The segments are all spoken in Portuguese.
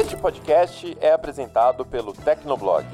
Este podcast é apresentado pelo Tecnoblog.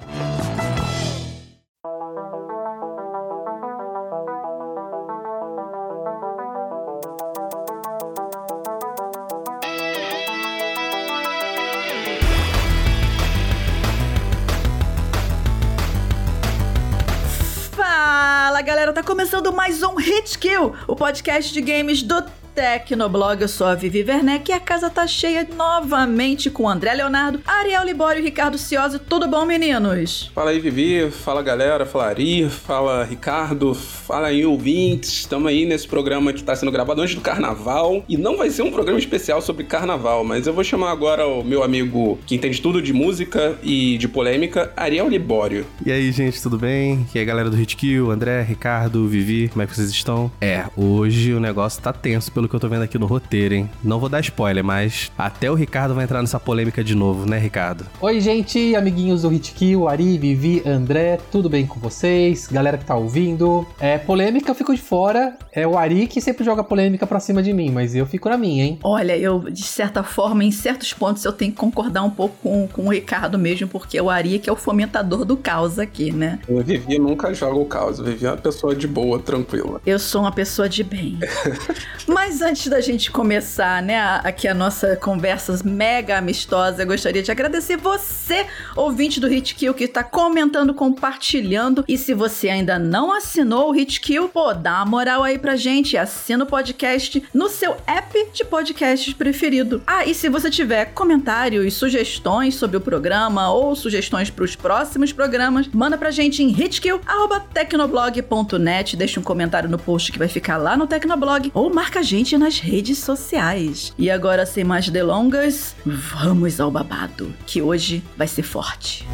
Fala galera, tá começando mais um Hit Kill, o podcast de games do Tecnoblog. Eu sou a Vivi Werneck e a casa tá cheia novamente com André Leonardo, Ariel Libório e Ricardo Ciosi. Tudo bom, meninos? Fala aí, Vivi. Fala, galera. Fala, Ari. Fala, Ricardo. Fala aí, ouvintes. Estamos aí nesse programa que está sendo gravado antes do Carnaval. E não vai ser um programa especial sobre Carnaval, mas eu vou chamar agora o meu amigo que entende tudo de música e de polêmica, Ariel Libório. E aí, gente, tudo bem? E aí, galera do Hitkill, André, Ricardo, Vivi, como é que vocês estão? É, hoje o negócio tá tenso pelo que eu tô vendo aqui no roteiro, hein? Não vou dar spoiler, mas até o Ricardo vai entrar nessa polêmica de novo, né, Ricardo? Oi, gente, amiguinhos do Hitkill, Ari, Vivi, André, tudo bem com vocês? Galera que tá ouvindo. É, polêmica eu fico de fora. É o Ari que sempre joga polêmica pra cima de mim, mas eu fico na minha, hein? Olha, eu, de certa forma, em certos pontos eu tenho que concordar um pouco com, com o Ricardo mesmo, porque o Ari que é o fomentador do caos aqui, né? O Vivi nunca joga o caos. O Vivi é uma pessoa de boa, tranquila. Eu sou uma pessoa de bem. Mas antes da gente começar, né, aqui a nossa conversa mega amistosa, eu gostaria de agradecer você, ouvinte do Hitkill, que está comentando, compartilhando. E se você ainda não assinou o Hitkill, pô, dá uma moral aí pra gente. Assina o podcast no seu app de podcasts preferido. Ah, e se você tiver comentários, sugestões sobre o programa ou sugestões para os próximos programas, manda pra gente em hitkill.tecnoblog.net. Deixa um comentário no post que vai ficar lá no Tecnoblog ou marca a gente nas redes sociais. E agora, sem mais delongas, vamos ao babado, que hoje vai ser forte.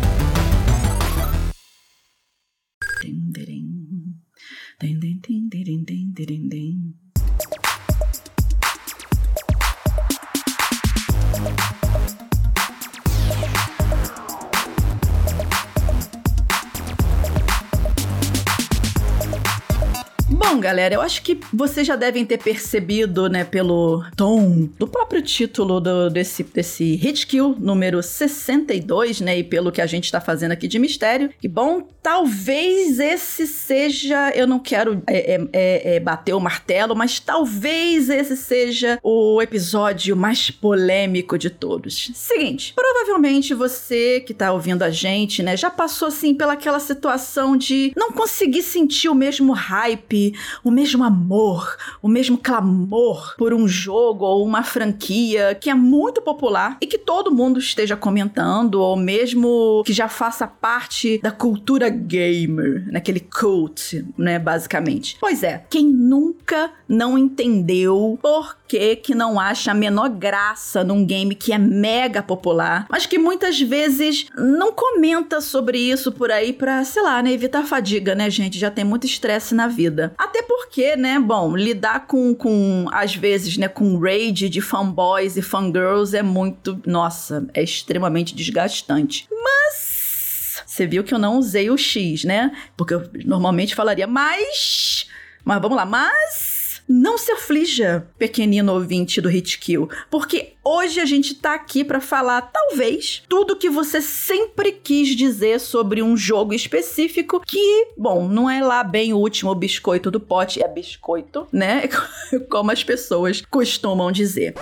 Bom, galera, eu acho que vocês já devem ter percebido, né, pelo tom do próprio título do, desse, desse Hit Kill número 62, né, e pelo que a gente tá fazendo aqui de mistério. Que bom, talvez esse seja. Eu não quero é, é, é, é bater o martelo, mas talvez esse seja o episódio mais polêmico de todos. Seguinte, provavelmente você que tá ouvindo a gente, né, já passou assim pelaquela situação de não conseguir sentir o mesmo hype o mesmo amor, o mesmo clamor por um jogo ou uma franquia que é muito popular e que todo mundo esteja comentando, ou mesmo que já faça parte da cultura gamer, naquele cult, né, basicamente. Pois é, quem nunca não entendeu por que que não acha a menor graça num game que é mega popular, mas que muitas vezes não comenta sobre isso por aí pra, sei lá, né, evitar fadiga, né, gente? Já tem muito estresse na vida. Até porque, né, bom, lidar com, com às vezes, né, com raid de fanboys e fangirls é muito, nossa, é extremamente desgastante. Mas você viu que eu não usei o X, né? Porque eu normalmente falaria mas, mas vamos lá, mas não se aflija, pequenino ouvinte do Hit Kill, porque hoje a gente tá aqui para falar, talvez, tudo que você sempre quis dizer sobre um jogo específico que, bom, não é lá bem o último biscoito do pote, é biscoito, né? Como as pessoas costumam dizer.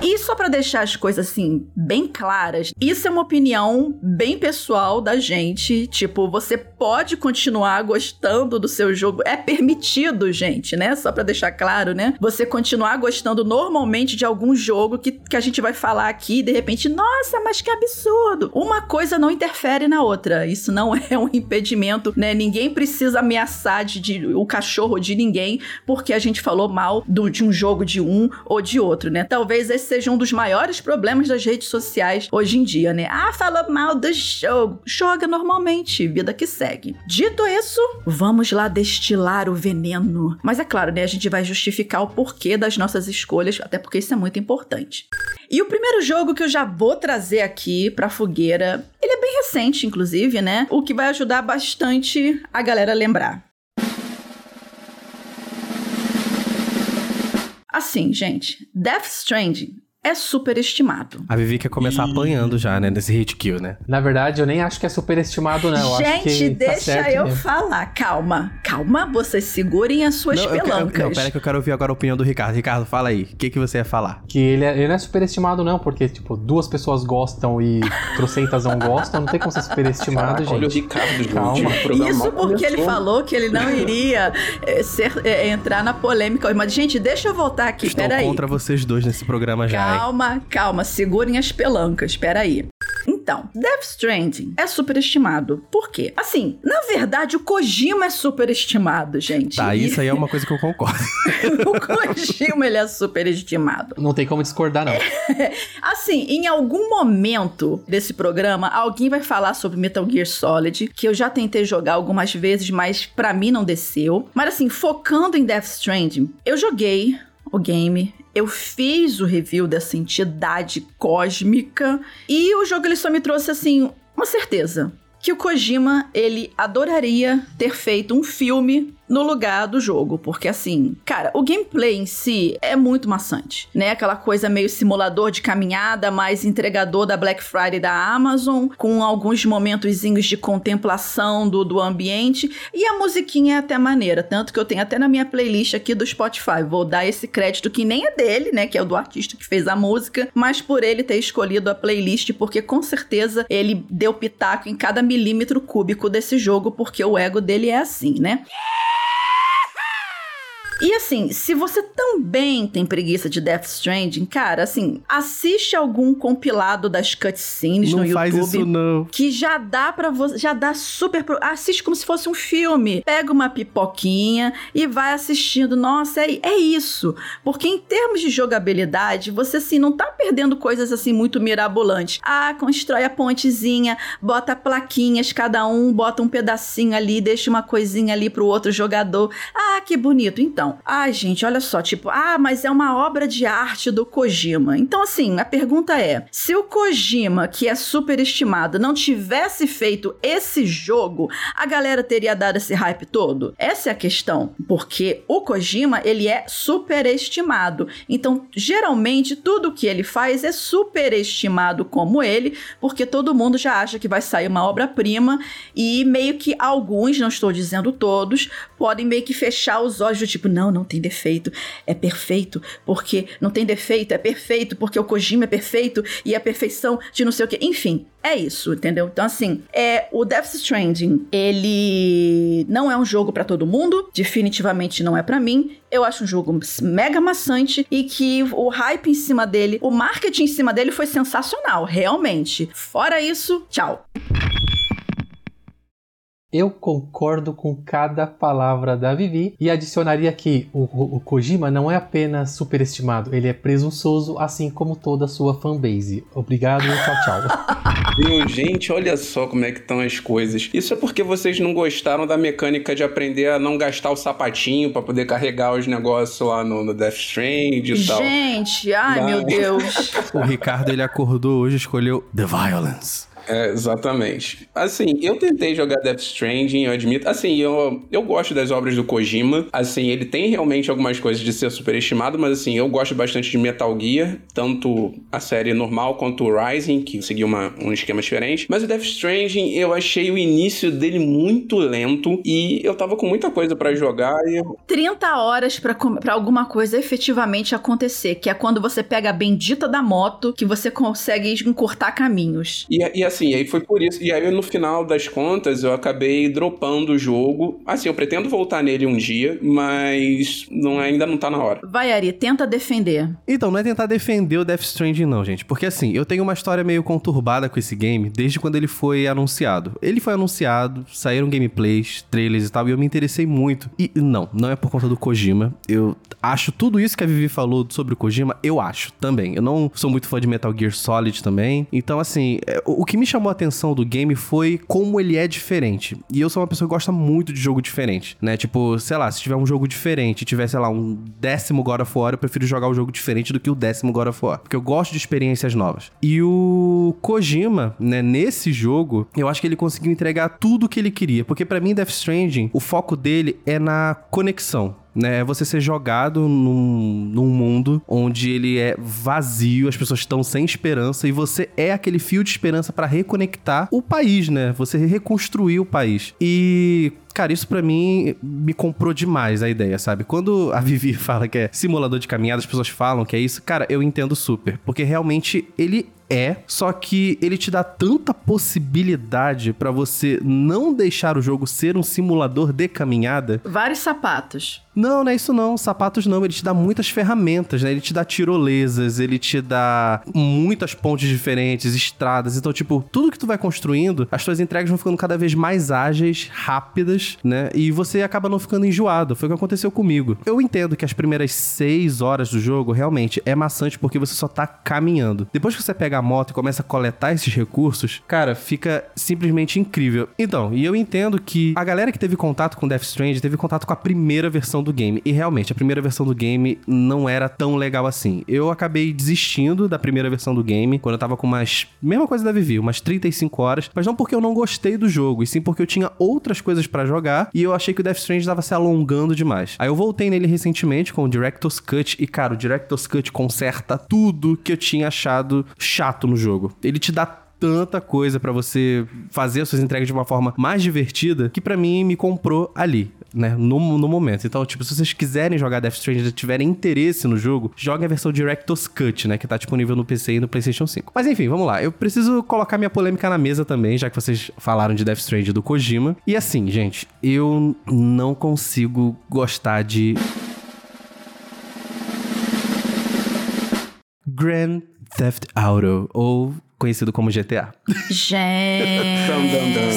E só para deixar as coisas assim bem claras, isso é uma opinião bem pessoal da gente, tipo, você pode continuar gostando do seu jogo, é permitido, gente, né? Só para deixar claro, né? Você continuar gostando normalmente de algum jogo que, que a gente vai falar aqui de repente, nossa, mas que absurdo. Uma coisa não interfere na outra. Isso não é um impedimento, né? Ninguém precisa ameaçar de, de o cachorro de ninguém porque a gente falou mal do, de um jogo de um ou de outro, né? Talvez esse seja um dos maiores problemas das redes sociais hoje em dia, né? Ah, falou mal do jogo. Joga normalmente, vida que segue. Dito isso, vamos lá destilar o veneno. Mas é claro, né? A gente vai justificar o porquê das nossas escolhas, até porque isso é muito importante. E o primeiro jogo que eu já vou trazer aqui pra fogueira, ele é bem recente, inclusive, né? O que vai ajudar bastante a galera a lembrar. Assim, gente, Death Stranding é superestimado. A Vivi quer começar apanhando já, né? Nesse hit kill, né? Na verdade, eu nem acho que é superestimado, não. Eu acho Gente, tá deixa certo eu mesmo. falar. Calma, calma. Vocês segurem as suas não, eu quero, pelancas. não, pera que eu quero ouvir agora a opinião do Ricardo. Ricardo, fala aí. O que, que você ia falar? Que ele, é- ele não é superestimado, não, porque, tipo, duas pessoas gostam e trocentas não gostam, não tem como ser superestimado, Caraca, olha o gente. Ricardo, gente. Calma. Programa Isso porque ele falou que ele não iria é, ser- é, entrar na polêmica. Mas, gente, deixa eu voltar aqui. Estou Peraí. contra vocês dois nesse programa já, hein? Calma, calma, segurem as pelancas, peraí. Então, Death Stranding é superestimado. Por quê? Assim, na verdade, o Kojima é superestimado, gente. Tá, isso aí é uma coisa que eu concordo. o Kojima, ele é superestimado. Não tem como discordar, não. Assim, em algum momento desse programa, alguém vai falar sobre Metal Gear Solid, que eu já tentei jogar algumas vezes, mas pra mim não desceu. Mas assim, focando em Death Stranding, eu joguei o game, eu fiz o review dessa entidade cósmica e o jogo ele só me trouxe assim uma certeza que o Kojima ele adoraria ter feito um filme no lugar do jogo, porque assim, cara, o gameplay em si é muito maçante, né? Aquela coisa meio simulador de caminhada, mais entregador da Black Friday da Amazon, com alguns momentozinhos de contemplação do, do ambiente, e a musiquinha é até maneira, tanto que eu tenho até na minha playlist aqui do Spotify. Vou dar esse crédito que nem é dele, né? Que é o do artista que fez a música, mas por ele ter escolhido a playlist, porque com certeza ele deu pitaco em cada milímetro cúbico desse jogo, porque o ego dele é assim, né? E assim, se você também tem preguiça de Death Stranding, cara, assim, assiste algum compilado das cutscenes não no faz YouTube. isso, não. Que já dá pra você, já dá super. pro- Assiste como se fosse um filme. Pega uma pipoquinha e vai assistindo. Nossa, é, é isso. Porque em termos de jogabilidade, você assim não tá perdendo coisas assim muito mirabolantes. Ah, constrói a pontezinha, bota plaquinhas, cada um bota um pedacinho ali, deixa uma coisinha ali pro outro jogador. Ah, que bonito. Então, ah, gente, olha só, tipo, ah, mas é uma obra de arte do Kojima. Então, assim, a pergunta é: se o Kojima, que é superestimado, não tivesse feito esse jogo, a galera teria dado esse hype todo? Essa é a questão. Porque o Kojima, ele é superestimado. Então, geralmente, tudo que ele faz é superestimado como ele, porque todo mundo já acha que vai sair uma obra-prima e meio que alguns, não estou dizendo todos, podem meio que fechar os olhos do tipo, não, não tem defeito, é perfeito, porque não tem defeito, é perfeito, porque o Kojima é perfeito e a perfeição de não sei o que. Enfim, é isso, entendeu? Então, assim, é, o Death Stranding, ele não é um jogo pra todo mundo, definitivamente não é pra mim. Eu acho um jogo mega maçante e que o hype em cima dele, o marketing em cima dele foi sensacional, realmente. Fora isso, tchau. Eu concordo com cada palavra da Vivi e adicionaria que o, o- Kojima não é apenas superestimado, ele é presunçoso, assim como toda a sua fanbase. Obrigado e tchau, tchau. Viu, gente, olha só como é que estão as coisas. Isso é porque vocês não gostaram da mecânica de aprender a não gastar o sapatinho pra poder carregar os negócios lá no, no Death Strand e tal. Gente, ai Não. meu Deus. O Ricardo, ele acordou hoje e escolheu The Violence. É, exatamente. Assim, eu tentei jogar Death Stranding, eu admito. Assim, eu, eu gosto das obras do Kojima. Assim, ele tem realmente algumas coisas de ser superestimado, mas assim, eu gosto bastante de Metal Gear, tanto a série normal quanto o Rising, que seguiu uma, um esquema diferente. Mas o Death Stranding, eu achei o início dele muito lento e eu tava com muita coisa pra jogar e eu 30 horas pra alguma coisa efetivamente acontecer, que é quando você pega a bendita da moto, que você consegue encurtar caminhos. E, e assim, aí foi por isso. E aí, no final das contas, eu acabei dropando o jogo. Assim, eu pretendo voltar nele um dia, mas não, ainda não tá na hora. Vai, Ari, tenta defender. Então, não é tentar defender o Death Stranding, não, gente. Porque assim, eu tenho uma história meio conturbada com esse game desde quando ele foi anunciado. Ele foi anunciado, saíram gameplays, trailers e tal, e eu me interessei muito. E não, não é por conta do Kojima. Eu acho tudo isso que a Vivi falou sobre o Kojima, eu acho também. Eu não sou muito fã de Metal Gear Solid também. Então, assim, é, o o que me chamou a atenção do game foi como ele é diferente. E eu sou uma pessoa que gosta muito de jogo diferente, né? Tipo, sei lá, se tiver um jogo diferente, tiver, sei lá, um décimo God of War, eu prefiro jogar o jogo diferente do que o décimo God of War. Porque eu gosto de experiências novas. E o Kojima, né, nesse jogo, eu acho que ele conseguiu entregar tudo o que ele queria. Porque pra mim, Death Stranding, o foco dele é na conexão né? É você ser jogado num, num mundo onde ele é vazio, as pessoas estão sem esperança e você é aquele fio de esperança para reconectar o país, né? Você reconstruir o país. E Cara, isso para mim me comprou demais a ideia, sabe? Quando a Vivi fala que é simulador de caminhada, as pessoas falam que é isso, cara, eu entendo super. Porque realmente ele é, só que ele te dá tanta possibilidade para você não deixar o jogo ser um simulador de caminhada. Vários sapatos. Não, não é isso não. Sapatos não. Ele te dá muitas ferramentas, né? Ele te dá tirolesas, ele te dá muitas pontes diferentes, estradas. Então, tipo, tudo que tu vai construindo, as tuas entregas vão ficando cada vez mais ágeis, rápidas, né? E você acaba não ficando enjoado. Foi o que aconteceu comigo. Eu entendo que as primeiras seis horas do jogo realmente é maçante porque você só tá caminhando. Depois que você pega a moto e começa a coletar esses recursos, cara, fica simplesmente incrível. Então, e eu entendo que a galera que teve contato com Death Stranding teve contato com a primeira versão do game. E realmente, a primeira versão do game não era tão legal assim. Eu acabei desistindo da primeira versão do game quando eu tava com umas. Mesma coisa da Vivi, umas 35 horas. Mas não porque eu não gostei do jogo, e sim porque eu tinha outras coisas para jogar e eu achei que o Death Stranding tava se alongando demais. Aí eu voltei nele recentemente com o Director's Cut e, cara, o Director's Cut conserta tudo que eu tinha achado chato no jogo. Ele te dá tanta coisa para você fazer as suas entregas de uma forma mais divertida que para mim me comprou ali né, no, no momento. Então, tipo, se vocês quiserem jogar Death Stranding e tiverem interesse no jogo, joguem a versão Director's Cut, né, que tá disponível no PC e no PlayStation 5. Mas enfim, vamos lá. Eu preciso colocar minha polêmica na mesa também, já que vocês falaram de Death Stranding do Kojima. E assim, gente, eu não consigo gostar de Grand Theft Auto ou conhecido como GTA. Gente.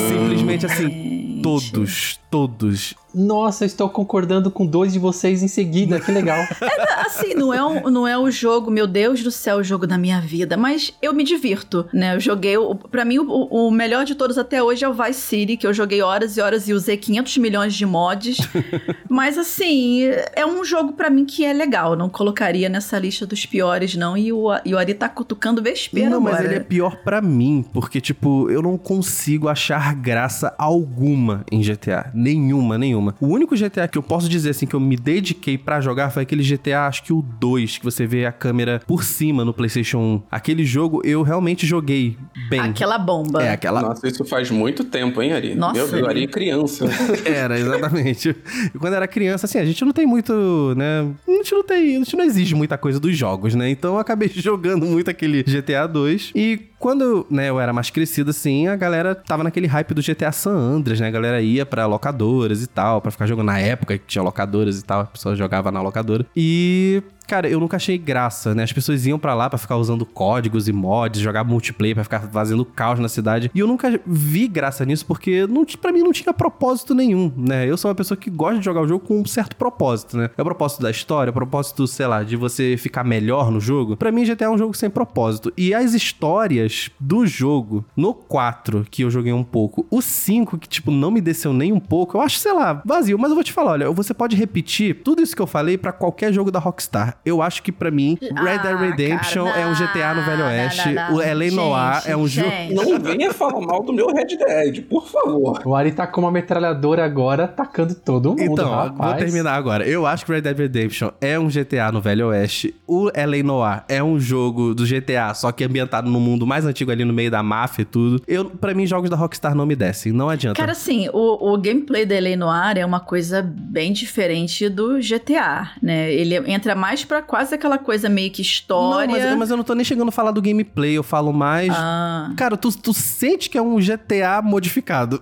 Simplesmente assim, todos, todos nossa, eu estou concordando com dois de vocês em seguida, que legal. é, assim, não é, um, não é o jogo, meu Deus do céu, o jogo da minha vida, mas eu me divirto, né? Eu joguei, para mim, o, o, melhor de todos até hoje é o Vice City, que eu joguei horas e horas e usei 500 milhões de mods. mas, assim, é um jogo para mim que é legal, não colocaria nessa lista dos piores, não, e o, e o Ari tá cutucando vespeiro Não, agora. mas ele é pior para mim, porque, tipo, eu não consigo achar graça alguma em GTA. Nenhuma, nenhuma nenhuma. O único GTA que eu posso dizer assim que eu me dediquei para jogar foi aquele GTA, acho que o 2, que você vê a câmera por cima no PlayStation 1. Aquele jogo eu realmente joguei bem. Aquela bomba. É, aquela. Nossa, isso faz muito tempo, hein, Ari? Nossa. Meu Deus, Ari criança. era, exatamente. E quando era criança, assim, a gente não tem muito, né? A gente não tem. A gente não exige muita coisa dos jogos, né? Então eu acabei jogando muito aquele GTA 2. E quando, né, eu era mais crescido assim, a galera tava naquele hype do GTA San Andreas, né? A galera ia para locadoras e tal, para ficar jogando na época que tinha locadoras e tal, a pessoa jogava na locadora. E Cara, eu nunca achei graça, né? As pessoas iam para lá para ficar usando códigos e mods, jogar multiplayer, para ficar fazendo caos na cidade. E eu nunca vi graça nisso porque não, para mim não tinha propósito nenhum, né? Eu sou uma pessoa que gosta de jogar o jogo com um certo propósito, né? É o propósito da história, é o propósito, sei lá, de você ficar melhor no jogo. Para mim, GTA é um jogo sem propósito. E as histórias do jogo, no 4, que eu joguei um pouco, o 5, que, tipo, não me desceu nem um pouco, eu acho, sei lá, vazio. Mas eu vou te falar, olha, você pode repetir tudo isso que eu falei para qualquer jogo da Rockstar eu acho que para mim, Red Dead ah, Redemption cara, não, é um GTA no Velho Oeste. Não, não, o L.A. Noir é um jogo. Não venha falar mal do meu Red Dead, por favor. O Ari tá com uma metralhadora agora, atacando todo mundo. Então, rapaz. vou terminar agora. Eu acho que Red Dead Redemption é um GTA no Velho Oeste. O L.A. Noir é um jogo do GTA, só que ambientado no mundo mais antigo ali no meio da máfia e tudo. Eu, para mim, jogos da Rockstar não me descem. Não adianta. Cara, assim, o, o gameplay da L.A. Noir é uma coisa bem diferente do GTA, né? Ele entra mais pra quase aquela coisa meio que história. Não, mas, mas, eu não tô nem chegando a falar do gameplay, eu falo mais. Ah. Cara, tu, tu sente que é um GTA modificado.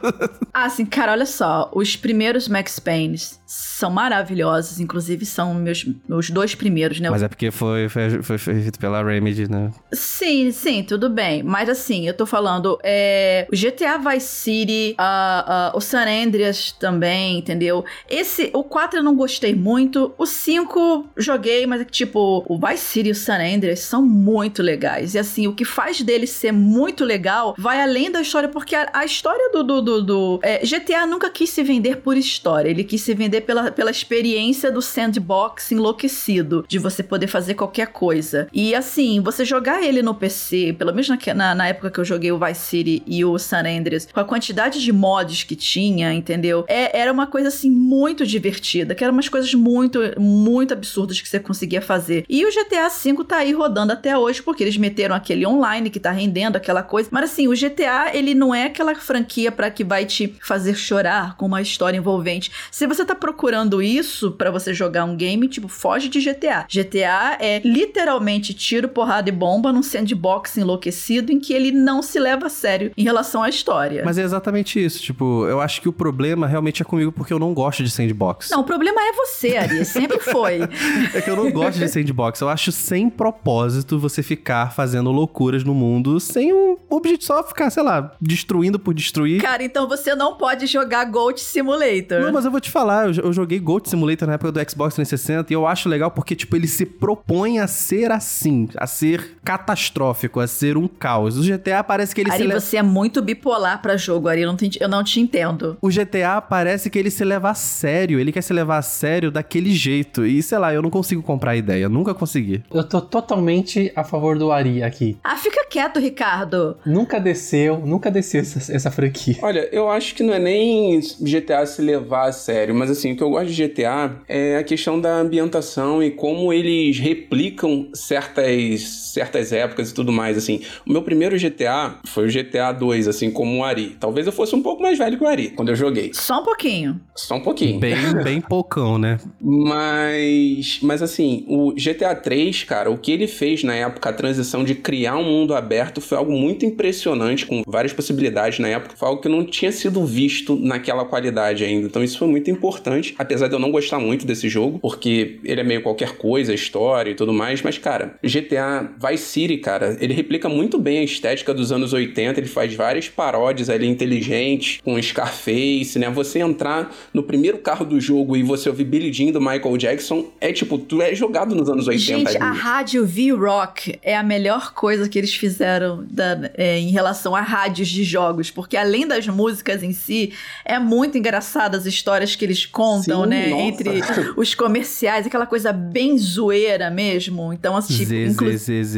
ah, assim, cara, olha só. Os primeiros Max Payne são maravilhosos, inclusive são meus, meus dois primeiros, né? Mas é porque foi, foi, foi feito pela Remedy, né? Sim, sim, tudo bem. Mas assim, eu tô falando, é, o GTA Vice City, uh, uh, o San Andreas também, entendeu? Esse, o 4 eu não gostei muito, o 5 joguei, mas é que, tipo, o Vice City e o San Andreas são muito legais. E assim, o que faz dele ser muito legal vai além da história, porque a, a história do. do, do, do é, GTA nunca quis se vender por história, ele quis se vender pela, pela experiência do sandbox enlouquecido, de você poder fazer qualquer coisa. E assim, você jogar ele no PC, pelo menos na, na, na época que eu joguei o Vice City e o San Andreas, com a quantidade de mods que tinha, entendeu? É, era uma coisa assim muito divertida, que eram umas coisas muito, muito absurdas que você conseguia fazer. E o GTA V tá aí rodando até hoje, porque eles meteram aquele online que tá rendendo aquela coisa. Mas assim, o GTA, ele não é aquela franquia para que vai te fazer chorar com uma história envolvente. Se você tá procurando isso para você jogar um game, tipo, foge de GTA. GTA é literalmente tiro, porrada e bomba num sandbox enlouquecido em que ele não se leva a sério em relação à história. Mas é exatamente isso. Tipo, eu acho que o problema realmente é comigo porque eu não gosto de sandbox. Não, o problema é você, Ari. Sempre foi. é que eu não gosto de sandbox. Eu acho sem propósito você ficar fazendo loucuras no mundo sem um objetivo, só ficar, sei lá, destruindo por destruir. Cara, então você não pode jogar Goat Simulator. Não, mas eu vou te falar, eu, eu joguei Goat Simulator na época do Xbox 360 e eu acho legal porque, tipo, ele se propõe a ser assim, a ser catastrófico, a ser um caos. O GTA parece que ele Ari, se você é muito bipolar para jogo, Ari. Eu não, te, eu não te entendo. O GTA parece que ele se leva a sério. Ele quer se levar a sério daquele jeito. E sei lá, eu não consigo comprar a ideia. Nunca consegui. Eu tô totalmente a favor do Ari aqui. Ah, fica quieto, Ricardo. Nunca desceu, nunca desceu essa, essa franquia. Olha, eu acho que não é nem GTA se levar a sério, mas assim, o que eu gosto de GTA é a questão da ambientação e como eles replicam certas, certas épocas e tudo mais, assim. O meu primeiro GTA foi o GTA 2, assim, como o Ari. Talvez eu fosse um pouco mais velho que o Ari, quando eu joguei. Só um pouquinho. Só um pouquinho. Bem, bem poucão, né? Mas, mas assim, o GTA 3, cara, o que ele fez na época, a transição de criar um mundo aberto foi algo muito impressionante, com várias possibilidades na época. Foi algo que não tinha sido visto naquela qualidade ainda. Então isso foi muito importante, apesar de eu não gostar muito desse jogo, porque ele é meio qualquer coisa, história e tudo mais. Mas, cara, GTA Vice City, cara, ele replica muito bem a estética dos anos 80, ele faz várias paródias ali inteligentes, com Scarface, né? Você entrar no primeiro carro do jogo e você ouvir Billy Jean do Michael Jackson, é tipo, tipo, tu é jogado nos anos 80. Gente, a rádio V-Rock é a melhor coisa que eles fizeram da, é, em relação a rádios de jogos, porque além das músicas em si, é muito engraçada as histórias que eles contam, Sim, né? Nossa. Entre os comerciais, aquela coisa bem zoeira mesmo. Então, assim, inclusive.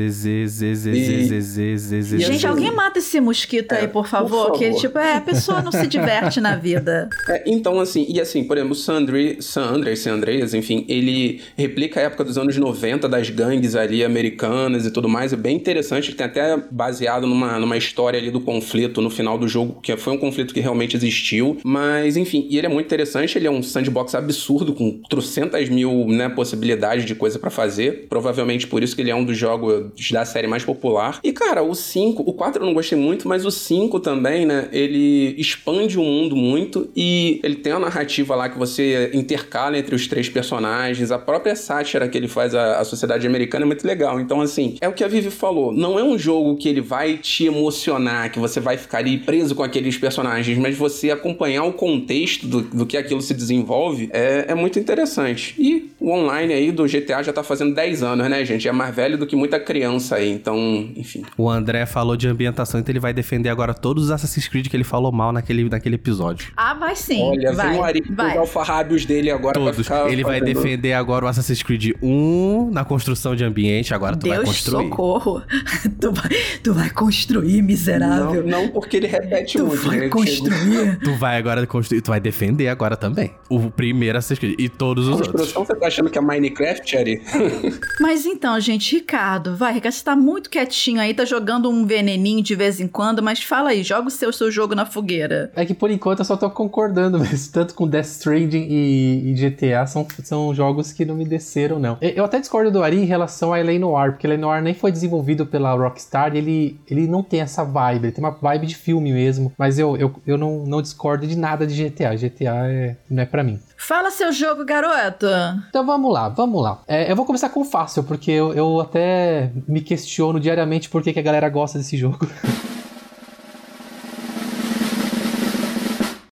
Gente, alguém mata esse mosquito aí, por favor, que tipo, é, a pessoa não se diverte na vida. então, assim, e assim, por exemplo, o Sandri, Sandra, esse Andreas, enfim, ele replica a época dos anos 90 das gangues ali americanas e tudo mais. É bem interessante. Tem até baseado numa, numa história ali do conflito no final do jogo, que foi um conflito que realmente existiu. Mas, enfim, e ele é muito interessante. Ele é um sandbox absurdo, com trocentas mil né, possibilidades de coisa pra fazer. Provavelmente por isso que ele é um dos jogos da série mais popular. E, cara, o 5, o 4 eu não gostei muito, mas o 5 também, né? Ele expande o mundo muito e ele tem uma narrativa lá que você intercala entre os três personagens. A própria sátira que ele faz à, sociedade americana é muito legal. Então, assim, é o que a Vivi falou. Não é um jogo que ele vai te emocionar, que você vai ficar ali preso com aqueles personagens, mas você acompanhar o contexto do, do que aquilo se desenvolve é, é muito interessante. E o online aí do GTA já tá fazendo 10 anos, né, gente? É mais velho do que muita criança aí. Então, enfim. O André falou de ambientação, então ele vai defender agora todos os Assassin's Creed que ele falou mal naquele, naquele episódio. Ah, vai sim. Olha, vai, vem o Ari com os vai. alfarrábios dele agora pra Todos. ficar Ele vai fazendo- defender agora o Assassin's Creed 1 na construção de ambiente, agora tu vai Deus construir. socorro. tu, vai, tu vai construir, miserável. Não, não porque ele repete tu muito. vai né? construir. Tu vai agora construir, tu vai defender agora também. O primeiro Assassin's Creed e todos os outros. Construção, você tá achando que é Minecraft, Ari? Mas então, gente, Ricardo, vai, Ricardo, você tá muito quietinho aí, tá jogando um veneninho de vez em quando, mas fala aí, joga o seu, seu jogo na fogueira. É que por enquanto eu só tô concordando mesmo. Tanto com Death Stranding e, e GTA são, são jogos que não me desceram, não. Eu até discordo do Ari em relação a L.A. Noir, porque L.A. Noir nem foi desenvolvido pela Rockstar e ele, ele não tem essa vibe, ele tem uma vibe de filme mesmo. Mas eu, eu, eu não, não discordo de nada de GTA. GTA é, não é pra mim. Fala seu jogo, garoto. Então vamos lá, vamos lá. É, eu vou começar com o fácil, porque eu, eu até me questiono diariamente por que, que a galera gosta desse jogo.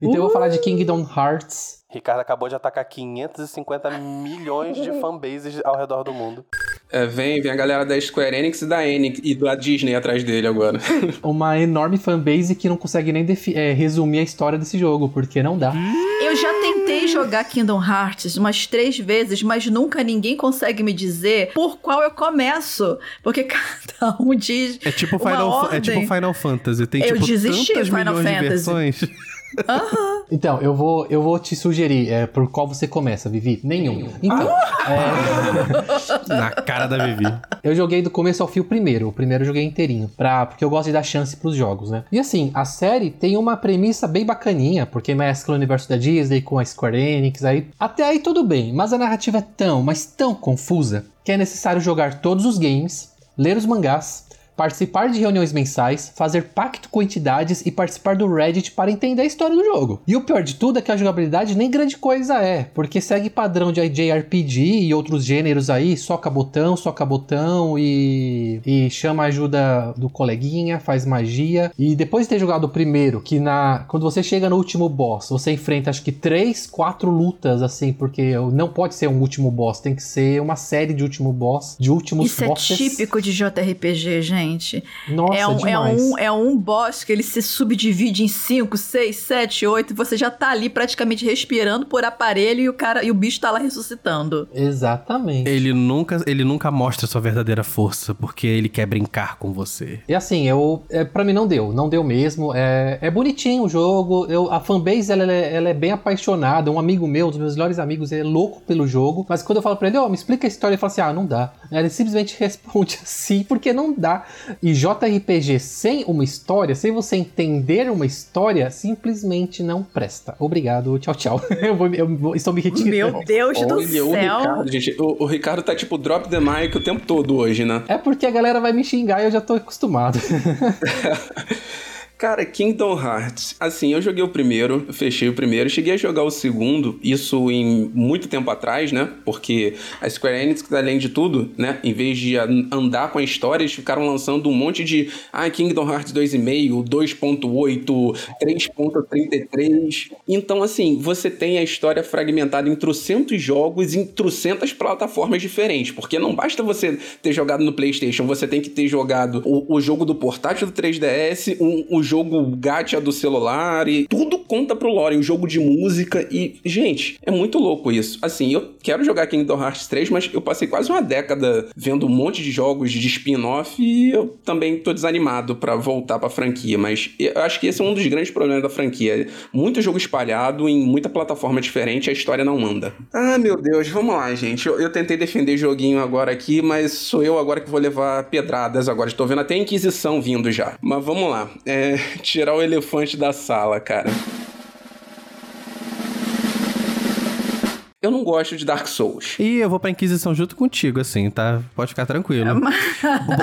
Então eu vou falar de Kingdom Hearts. Ricardo acabou de atacar 550 milhões de fanbases ao redor do mundo. É, vem, vem a galera da Square Enix e da Enix e da Disney atrás dele agora. Uma enorme fanbase que não consegue nem é, resumir a história desse jogo, porque não dá. Jogar Kingdom Hearts umas três vezes, mas nunca ninguém consegue me dizer por qual eu começo. Porque cada um diz. É tipo, Final, Fa- é ordem. tipo Final Fantasy. Tem Eu tipo desisti, tantas Final milhões de Fantasy. versões. Então, eu vou, eu vou te sugerir é, por qual você começa, Vivi. Nenhum. Então, Na cara da Vivi. eu joguei do começo ao fim o primeiro. O primeiro eu joguei inteirinho. Pra, porque eu gosto de dar chance pros jogos, né? E assim, a série tem uma premissa bem bacaninha, porque mescla o universo da Disney com a Square Enix. Aí, até aí tudo bem, mas a narrativa é tão, mas tão confusa que é necessário jogar todos os games, ler os mangás, participar de reuniões mensais, fazer pacto com entidades e participar do Reddit para entender a história do jogo. E o pior de tudo é que a jogabilidade nem grande coisa é, porque segue padrão de JRPG e outros gêneros aí, soca botão, soca botão e, e chama a ajuda do coleguinha, faz magia. E depois de ter jogado o primeiro, que na quando você chega no último boss, você enfrenta acho que três, quatro lutas assim, porque não pode ser um último boss, tem que ser uma série de último boss, de últimos Isso é bosses. típico de JRPG, gente. Nossa, é, um, é, um, é um boss que ele se subdivide em 5, 6, 7, 8 e você já tá ali praticamente respirando por aparelho e o cara e o bicho tá lá ressuscitando. Exatamente. Ele nunca, ele nunca mostra sua verdadeira força, porque ele quer brincar com você. E assim, eu, é, pra mim não deu, não deu mesmo. É, é bonitinho o jogo, eu, a fanbase ela, é- ela é bem apaixonada. Um amigo meu, um dos meus melhores amigos, é louco pelo jogo. Mas quando eu falo pra ele, ó, me explica a história, ele fala assim: ah, não dá. Ele simplesmente responde assim, porque não dá. E JRPG sem uma história, sem você entender uma história, simplesmente não presta. Obrigado, tchau, tchau. eu, vou, eu vou- estou me retirando. Meu Deus do Olha, o céu. Ricardo, gente. O, o Ricardo tá tipo drop the mic o tempo todo hoje, né? É porque a galera vai me xingar e eu já tô acostumado. Cara, Kingdom Hearts. Assim, eu joguei o primeiro, fechei o primeiro, cheguei a jogar o segundo, isso em muito tempo atrás, né? Porque a Square Enix, além de tudo, né? Em vez de an- andar com a história, eles ficaram lançando um monte de. Ah, Kingdom Hearts 2,5, 2,8, 3,33. Então, assim, você tem a história fragmentada em trocentos jogos, em trocentas plataformas diferentes. Porque não basta você ter jogado no PlayStation, você tem que ter jogado o, o jogo do portátil do 3DS, o, o jogo gacha do celular e tudo conta pro lore, o jogo de música e, gente, é muito louco isso. Assim, eu quero jogar Kingdom Hearts 3, mas eu passei quase uma década vendo um monte de jogos de spin-off e eu também tô desanimado pra voltar pra franquia, mas eu acho que esse é um dos grandes problemas da franquia. Muito jogo espalhado em muita plataforma diferente, a história não anda. Ah, meu Deus, vamos lá, gente. Eu, eu tentei defender joguinho agora aqui, mas sou eu agora que vou levar pedradas agora. Estou vendo até a Inquisição vindo já. Mas vamos lá. É, tirar o elefante da sala, cara. Eu não gosto de Dark Souls. E eu vou pra Inquisição junto contigo, assim, tá? Pode ficar tranquilo.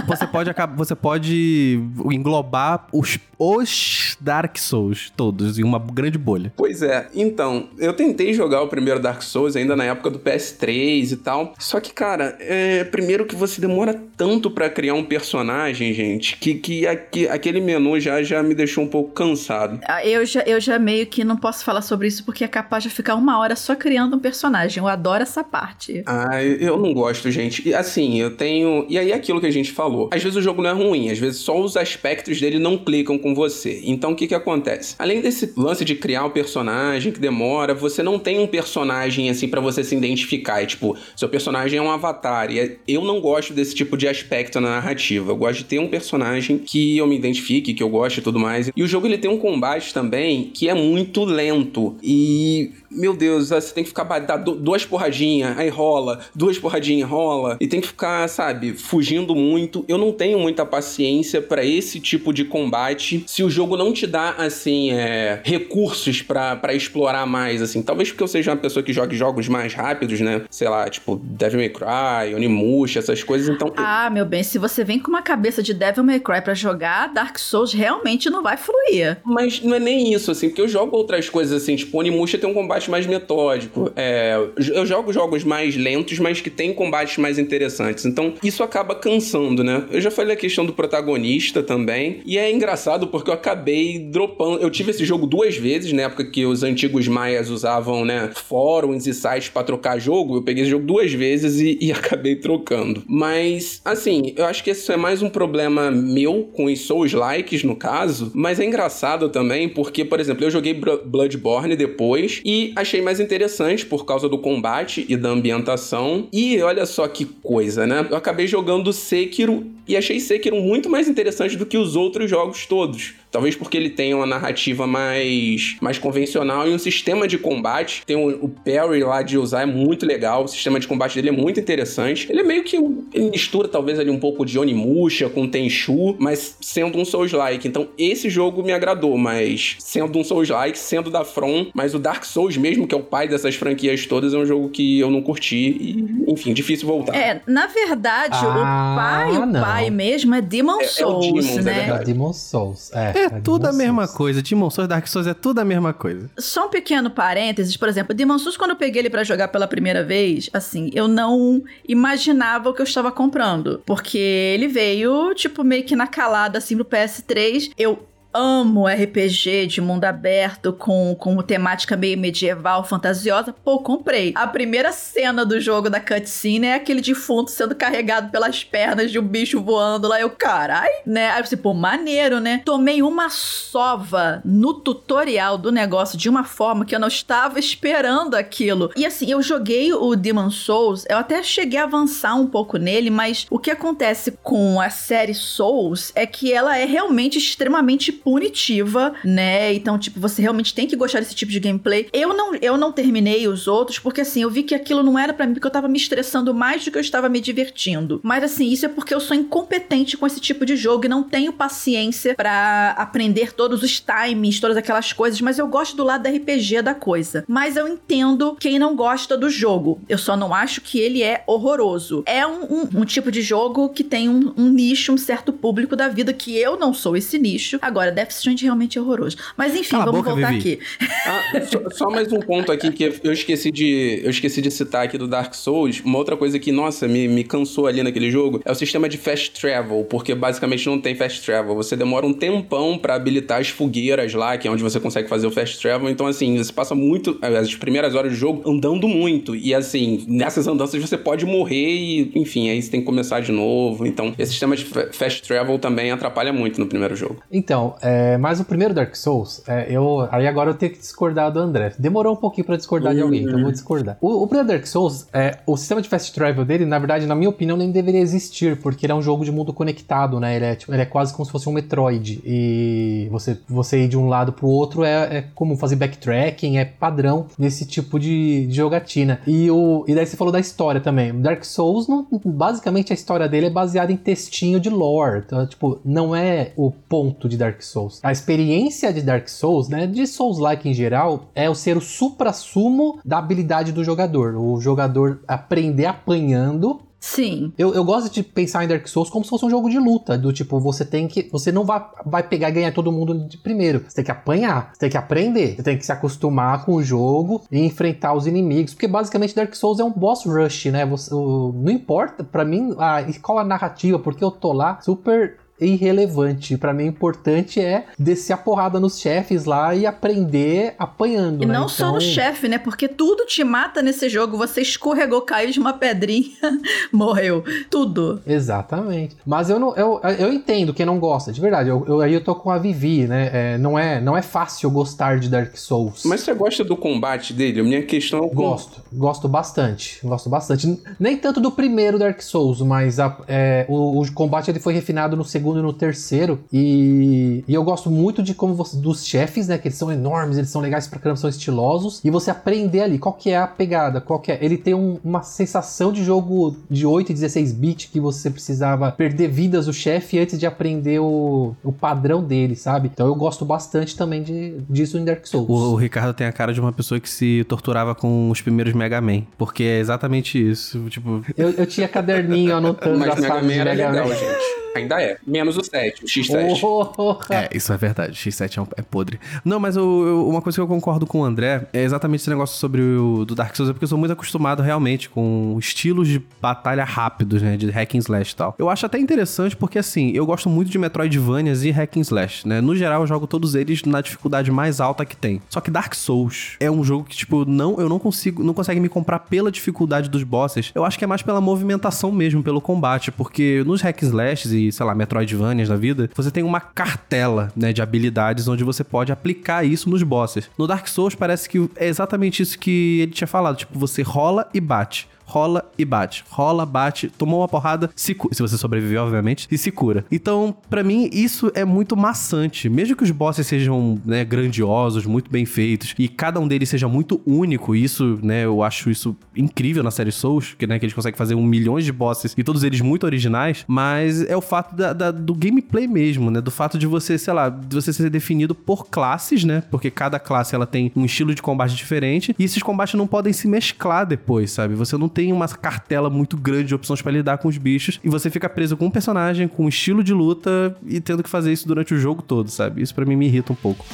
você pode acabar, você pode englobar os, os Dark Souls todos em uma grande bolha. Pois é, então, eu tentei jogar o primeiro Dark Souls ainda na época do PS3 e tal. Só que, cara, é, primeiro que você demora tanto pra criar um personagem, gente, que, que, aque- aquele menu já, já me deixou um pouco cansado. Ah, Eu já, eu já meio que não posso falar sobre isso porque é capaz de ficar uma hora só criando um personagem. Eu adoro essa parte. Ah, eu não gosto, gente. E, assim, eu tenho. E aí, aquilo que a gente falou. Às vezes o jogo não é ruim, às vezes só os aspectos dele não clicam com você. Então, o que que acontece? Além desse lance de criar um personagem que demora, você não tem um personagem, assim, pra você se identificar. É tipo, seu personagem é um avatar. E é- eu não gosto desse tipo de aspecto na narrativa. Eu gosto de ter um personagem que eu me identifique, que eu goste e tudo mais. E o jogo, ele tem um combate também que é muito lento. E meu Deus, você tem que ficar dar du- duas porradinhas, aí rola, duas porradinhas, rola, e tem que ficar, sabe, fugindo muito. Eu não tenho muita paciência pra esse tipo de combate. Se o jogo não te dá, assim, é, recursos pra pra explorar mais, assim, talvez porque eu seja uma pessoa que jogue jogos mais rápidos, né? Sei lá, tipo Devil May Cry, Onimusha, essas coisas, então. Ah, meu bem, se você vem com uma cabeça de Devil May Cry pra jogar, Dark Souls realmente não vai fluir. Mas não é nem isso, assim, porque eu jogo outras coisas assim, tipo, Onimusha tem um combate combate mais metódico. É, eu jogo jogos mais lentos, mas que tem combates mais interessantes. Então, isso acaba cansando, né? Eu já falei a questão do protagonista também. E é engraçado porque eu acabei dropando. Eu tive esse jogo duas vezes, na época que os antigos maias usavam, né, fóruns e sites para trocar jogo. Eu peguei esse jogo duas vezes e, e acabei trocando. Mas, assim, eu acho que isso é mais um problema meu com os Souls likes, no caso. Mas é engraçado também porque, por exemplo, eu joguei Bloodborne depois e achei mais interessante por causa do combate e da ambientação. E olha só que coisa, né? Eu acabei jogando Sekiro e achei Sekiro muito mais interessante do que os outros jogos todos. Talvez porque ele tenha uma narrativa mais, mais convencional e um sistema de combate. Tem o, o parry lá de usar, é muito legal. O sistema de combate dele é muito interessante. Ele é meio que. Ele mistura talvez ali um pouco de Onimusha com Tenchu, mas sendo um Souls-like. Então esse jogo me agradou, mas sendo um Souls-like, sendo da From, mas o Dark Souls mesmo, que é o pai dessas franquias todas, é um jogo que eu não curti e, enfim, difícil voltar. É, na verdade, Ah, o pai, o não. pai mesmo é Demon É- é o Souls, Demons, é né? É Demon Souls. É, É Demon tudo a mesma Souls. coisa. Demon Souls, Dark Souls é tudo a mesma coisa. Só um pequeno parênteses, por exemplo, Demon Souls, quando eu peguei ele pra jogar pela primeira vez, assim, eu não imaginava o que eu estava comprando. Porque ele veio, tipo, meio que na calada, assim, pro PS3. Eu amo RPG de mundo aberto com, com temática meio medieval, fantasiosa. Pô, comprei. A primeira cena do jogo da cutscene é aquele defunto sendo carregado pelas pernas de um bicho voando lá. Eu, carai, né? Aí você, pô, maneiro, né? Tomei uma sova no tutorial do negócio de uma forma que eu não estava esperando aquilo. E assim, eu joguei o Demon Souls, eu até cheguei a avançar um pouco nele, mas o que acontece com a série Souls é que ela é realmente extremamente punitiva, né? Então, tipo, você realmente tem que gostar desse tipo de gameplay. Eu não, eu não terminei os outros porque assim, eu vi que aquilo não era pra mim, porque eu tava me estressando mais do que eu estava me divertindo. Mas assim, isso é porque eu sou incompetente com esse tipo de jogo e não tenho paciência pra aprender todos os times, todas aquelas coisas, mas eu gosto do lado da RPG da coisa. Mas eu entendo quem não gosta do jogo. Eu só não acho que ele é horroroso. É um, um- um tipo de jogo que tem um, um nicho, um certo público da vida, que eu não sou esse nicho. Agora, Death Stranding realmente é horroroso. Mas enfim, Cala vamos boca, voltar Vivi. aqui. Ah, só, só mais um ponto aqui que eu esqueci de eu esqueci de citar aqui do Dark Souls. Uma outra coisa que, nossa, me, me cansou ali naquele jogo é o sistema de fast travel, porque basicamente não tem fast travel. Você demora um tempão pra habilitar as fogueiras lá, que é onde você consegue fazer o fast travel. Então, assim, você passa muito as primeiras horas do jogo andando muito. E assim, nessas andanças você pode morrer e, enfim, aí você tem que começar de novo. Então, esse sistema de fa- fast travel também atrapalha muito no primeiro jogo. Então, é, mas o primeiro Dark Souls, é, eu, aí agora eu tenho que discordar do André. Demorou um pouquinho pra discordar de alguém, então eu vou discordar. O, o primeiro Dark Souls, é, o sistema de fast travel dele, na verdade, na minha opinião, nem deveria existir, porque ele é um jogo de mundo conectado, né? Ele é, tipo, ele é quase como se fosse um Metroid. E você, você ir de um lado pro outro é, é comum fazer backtracking, é padrão nesse tipo de, de jogatina. E, o, e daí você falou da história também. Dark Souls, não- basicamente a história dele é baseada em textinho de lore. Então, tipo, não é o ponto de Dark Souls. A experiência de Dark Souls, né, de Souls-like em geral, é o ser o supra-sumo da habilidade do jogador. O jogador aprender apanhando Sim. eu, eu gosto de pensar em Dark Souls como se fosse um jogo de luta, do tipo, você tem que. Você não vai, vai pegar e ganhar todo mundo de primeiro. Você tem que apanhar, você tem que aprender, você tem que se acostumar com o jogo e enfrentar os inimigos. Porque basicamente Dark Souls é um boss rush, né? Você, o- não importa, pra mim, a, qual a narrativa, porque eu tô lá super irrelevante. Pra mim, o importante é descer a porrada nos chefes lá e aprender apanhando. E né? não só no Então- chefe, né? Porque tudo te mata nesse jogo. Você escorregou, caiu de uma pedrinha, morreu. Tudo. Exatamente. Mas eu não, eu, eu entendo quem não gosta, de verdade. Eu, eu- aí eu tô com a Vivi, né? É, não, é, não é fácil gostar de Dark Souls. Mas você gosta do combate dele? A minha questão é o Gosto, gosto bastante, gosto bastante. Nem tanto do primeiro Dark Souls, mas a- é, o, o combate ele foi refinado no segundo e no terceiro. E, e eu gosto muito de como você, dos chefes, né? Que eles são enormes, eles são legais pra caramba, são estilosos. E você aprender ali qual que é a pegada, qual que é. Ele tem um- uma sensação de jogo de 8 e 16 bits que você precisava perder vidas o chefe antes de aprender o, o padrão dele, sabe? Então eu gosto bastante também de, disso em Dark Souls. O, o Ricardo tem a cara de uma pessoa que se torturava com os primeiros Mega Man. Porque é exatamente isso. Tipo, Eu, eu tinha caderninho anotando Mas as Mega Man era Mega legal, Man. gente. Ainda é. Me- Menos o 7, o X7. Porra. É, isso é verdade. X7 é, um- é podre. Não, mas eu- eu- uma coisa que eu concordo com o André é exatamente esse negócio sobre o do Dark Souls, é porque eu sou muito acostumado realmente com estilos de batalha rápidos, né? De hack and slash e tal. Eu acho até interessante porque, assim, eu gosto muito de Metroidvanias e hack and slash, né? No geral, eu jogo todos eles na dificuldade mais alta que tem. Só que Dark Souls é um jogo que, tipo, não, eu não consigo, não consegue me comprar pela dificuldade dos bosses. Eu acho que é mais pela movimentação mesmo, pelo combate, porque nos hack and slashes e, sei lá, Metroidvanias da vida, você tem uma cartela, né, de habilidades onde você pode aplicar isso nos bosses. No Dark Souls parece que é exatamente isso que ele tinha falado, tipo, você rola e bate rola e bate. Rola, bate, tomou uma porrada, se se você sobreviver, obviamente, e se cura. Então, pra mim, isso é muito maçante. Mesmo que os bosses sejam, né, grandiosos, muito bem feitos, e cada um deles seja muito único, isso, né, eu acho isso incrível na série Souls, que, né, que eles conseguem fazer um milhões de bosses e todos eles muito originais, mas é o fato da- da- do gameplay mesmo, né, do fato de você, sei lá, de você ser definido por classes, né, porque cada classe ela tem um estilo de combate diferente, e esses combates não podem se mesclar depois, sabe? Você não tem uma cartela muito grande de opções pra lidar com os bichos, e você fica preso com um personagem, com um estilo de luta, e tendo que fazer isso durante o jogo todo, sabe? Isso pra mim me irrita um pouco.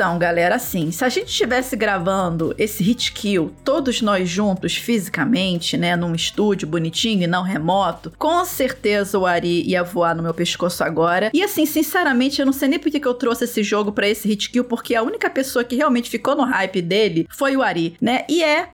Então, galera, assim, se a gente estivesse gravando esse hit kill, todos nós juntos fisicamente, né, num estúdio bonitinho e não remoto, com certeza o Ari ia voar no meu pescoço agora. E assim, sinceramente, eu não sei nem por que eu trouxe esse jogo pra esse hit kill, porque a única pessoa que realmente ficou no hype dele foi o Ari, né? E é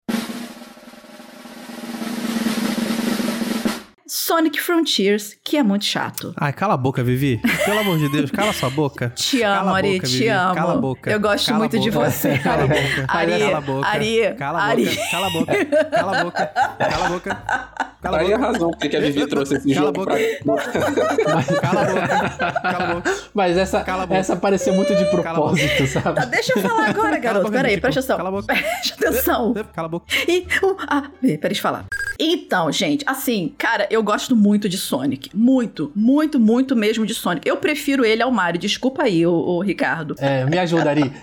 Sonic Frontiers, que é muito chato. Ai, cala a boca, Vivi. Pelo amor de Deus, cala sua boca. Te Cala amo, a Ari, boca, te Vivi. amo. Cala a boca. Eu gosto Cala muito de você, Cala a Ari. boca. Ari, Cala a boca. Ari, Cala a boca. Cala a boca. Cala a boca. Cala a boca. Cala a Aí a boca. razão porque que a Vivi trouxe esse Cala a jogo boca. pra... Cala a boca. Cala a boca. Mas essa, Cala a boca. essa pareceu muito de Cala a boca. propósito, sabe? Tá, deixa eu falar agora, Cala garoto. boca, Peraí, presta atenção. Cala a boca. Presta atenção. Cala a boca. E um A, B, peraí de falar. Então, gente, assim, cara, eu gosto muito de Sonic. Muito, muito, muito mesmo de Sonic. Eu prefiro ele ao Mario. Desculpa aí, ô, ô, Ricardo. É, me ajuda, Ari.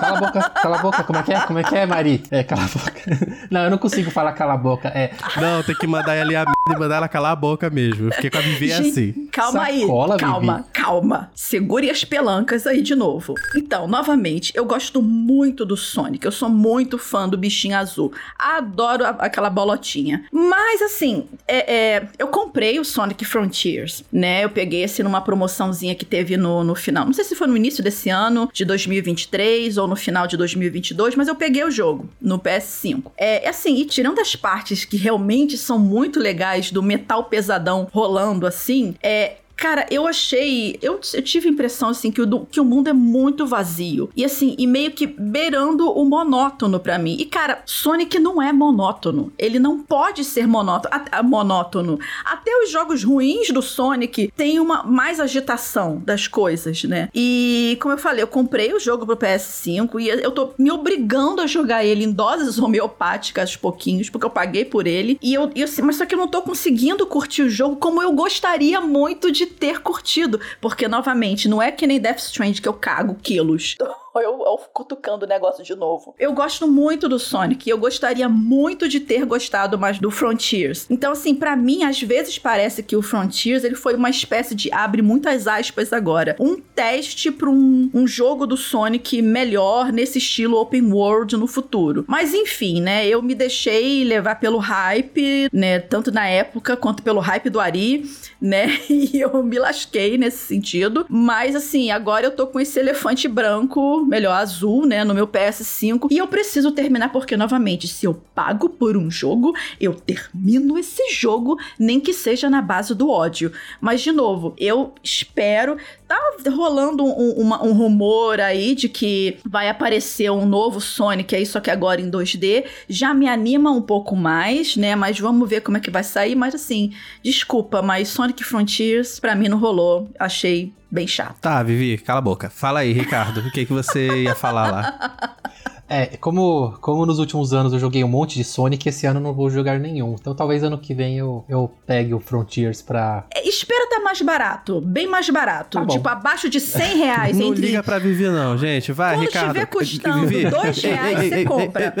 Cala a boca, cala a boca, como é que é? Como é que é, Mari? É, cala a boca. Não, eu não consigo falar cala a boca. É, Não, tem que mandar ele a merda e mandar ela calar a boca mesmo. Porque com a Vivi Gente, assim. Calma Sacola, aí, calma, calma. Segure as pelancas aí de novo. Então, novamente, eu gosto muito do Sonic. Eu sou muito fã do bichinho azul. Adoro a- aquela bolotinha. Mas, assim, é, é, eu comprei o Sonic Frontiers, né? Eu peguei esse numa promoçãozinha que teve no, no final. Não sei se foi no início desse ano, de 2023, ou no final de 2022, mas eu peguei o jogo no PS5. É assim, e tirando as partes que realmente são muito legais do metal pesadão rolando assim, é. Cara, eu achei. Eu, eu tive a impressão, assim, que o, que o mundo é muito vazio. E, assim, e meio que beirando o monótono pra mim. E, cara, Sonic não é monótono. Ele não pode ser monótono. a- a- monótono. Até os jogos ruins do Sonic têm uma mais agitação das coisas, né? E, como eu falei, eu comprei o jogo pro PS5 e eu tô me obrigando a jogar ele em doses homeopáticas aos pouquinhos, porque eu paguei por ele. E eu, eu- mas só que eu não tô conseguindo curtir o jogo como eu gostaria muito de ter curtido. Porque, novamente, não é que nem Death Strand que eu cago quilos. Eu, eu cutucando o negócio de novo. Eu gosto muito do Sonic eu gostaria muito de ter gostado mais do Frontiers. Então, assim, pra mim, às vezes parece que o Frontiers ele foi uma espécie de abre muitas aspas agora. Um teste pra um, um jogo do Sonic melhor nesse estilo open world no futuro. Mas enfim, né? Eu me deixei levar pelo hype, né? Tanto na época quanto pelo hype do Ari, né? E eu me lasquei nesse sentido. Mas assim, agora eu tô com esse elefante branco, melhor azul, né? No meu PS5. E eu preciso terminar, porque, novamente, se eu pago por um jogo, eu termino esse jogo, nem que seja na base do ódio. Mas, de novo, eu espero. Tá rolando um, uma- um rumor aí de que vai aparecer um novo Sonic aí, só que agora em 2D. Já me anima um pouco mais, né? Mas vamos ver como é que vai sair. Mas assim, desculpa, mas Sonic Frontiers pra mim não rolou. Achei bem chato. Tá, Vivi, cala a boca. Fala aí, Ricardo. O que, que você ia falar lá? É, como, como nos últimos anos eu joguei um monte de Sonic, esse ano eu não vou jogar nenhum. Então talvez ano que vem eu, eu pegue o Frontiers pra. É, espera tá mais barato, bem mais barato. Tá tipo, abaixo de 100 reais. Não entre... liga pra Vivi, não, gente. Vai, Quando Ricardo. tiver custando Vivi. dois Ei, reais, ei, você compra.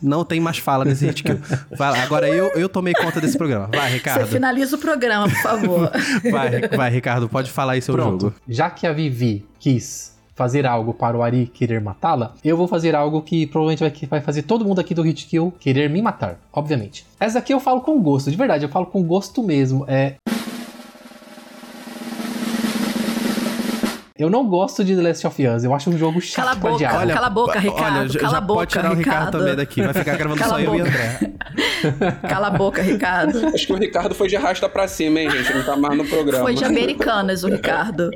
Não tem mais fala nesse hit kill. Vai lá, agora eu, eu tomei conta desse programa. Vai, Você Ricardo. finaliza o programa, por favor. Vai, vai, Ricardo, pode falar aí seu Pronto. jogo. Já que a Vivi quis fazer algo para o Ari querer matá-la, eu vou fazer algo que provavelmente vai, que vai fazer todo mundo aqui do Hit Kill querer me matar, obviamente. Essa aqui eu falo com gosto, de verdade, eu falo com gosto mesmo. É. Eu não gosto de The Last of Us, eu acho um jogo chato Cala a pra boca, diabo. Cala a boca, Ricardo, Olha, já, cala já a boca, pode tirar o Ricardo Ricardo. também daqui. Vai ficar gravando Cala só a eu e boca. André. Cala a boca, Ricardo. Acho que o Ricardo foi de arrasta pra cima, hein, gente? Não tá mais no programa. Foi de Americanas o Ricardo.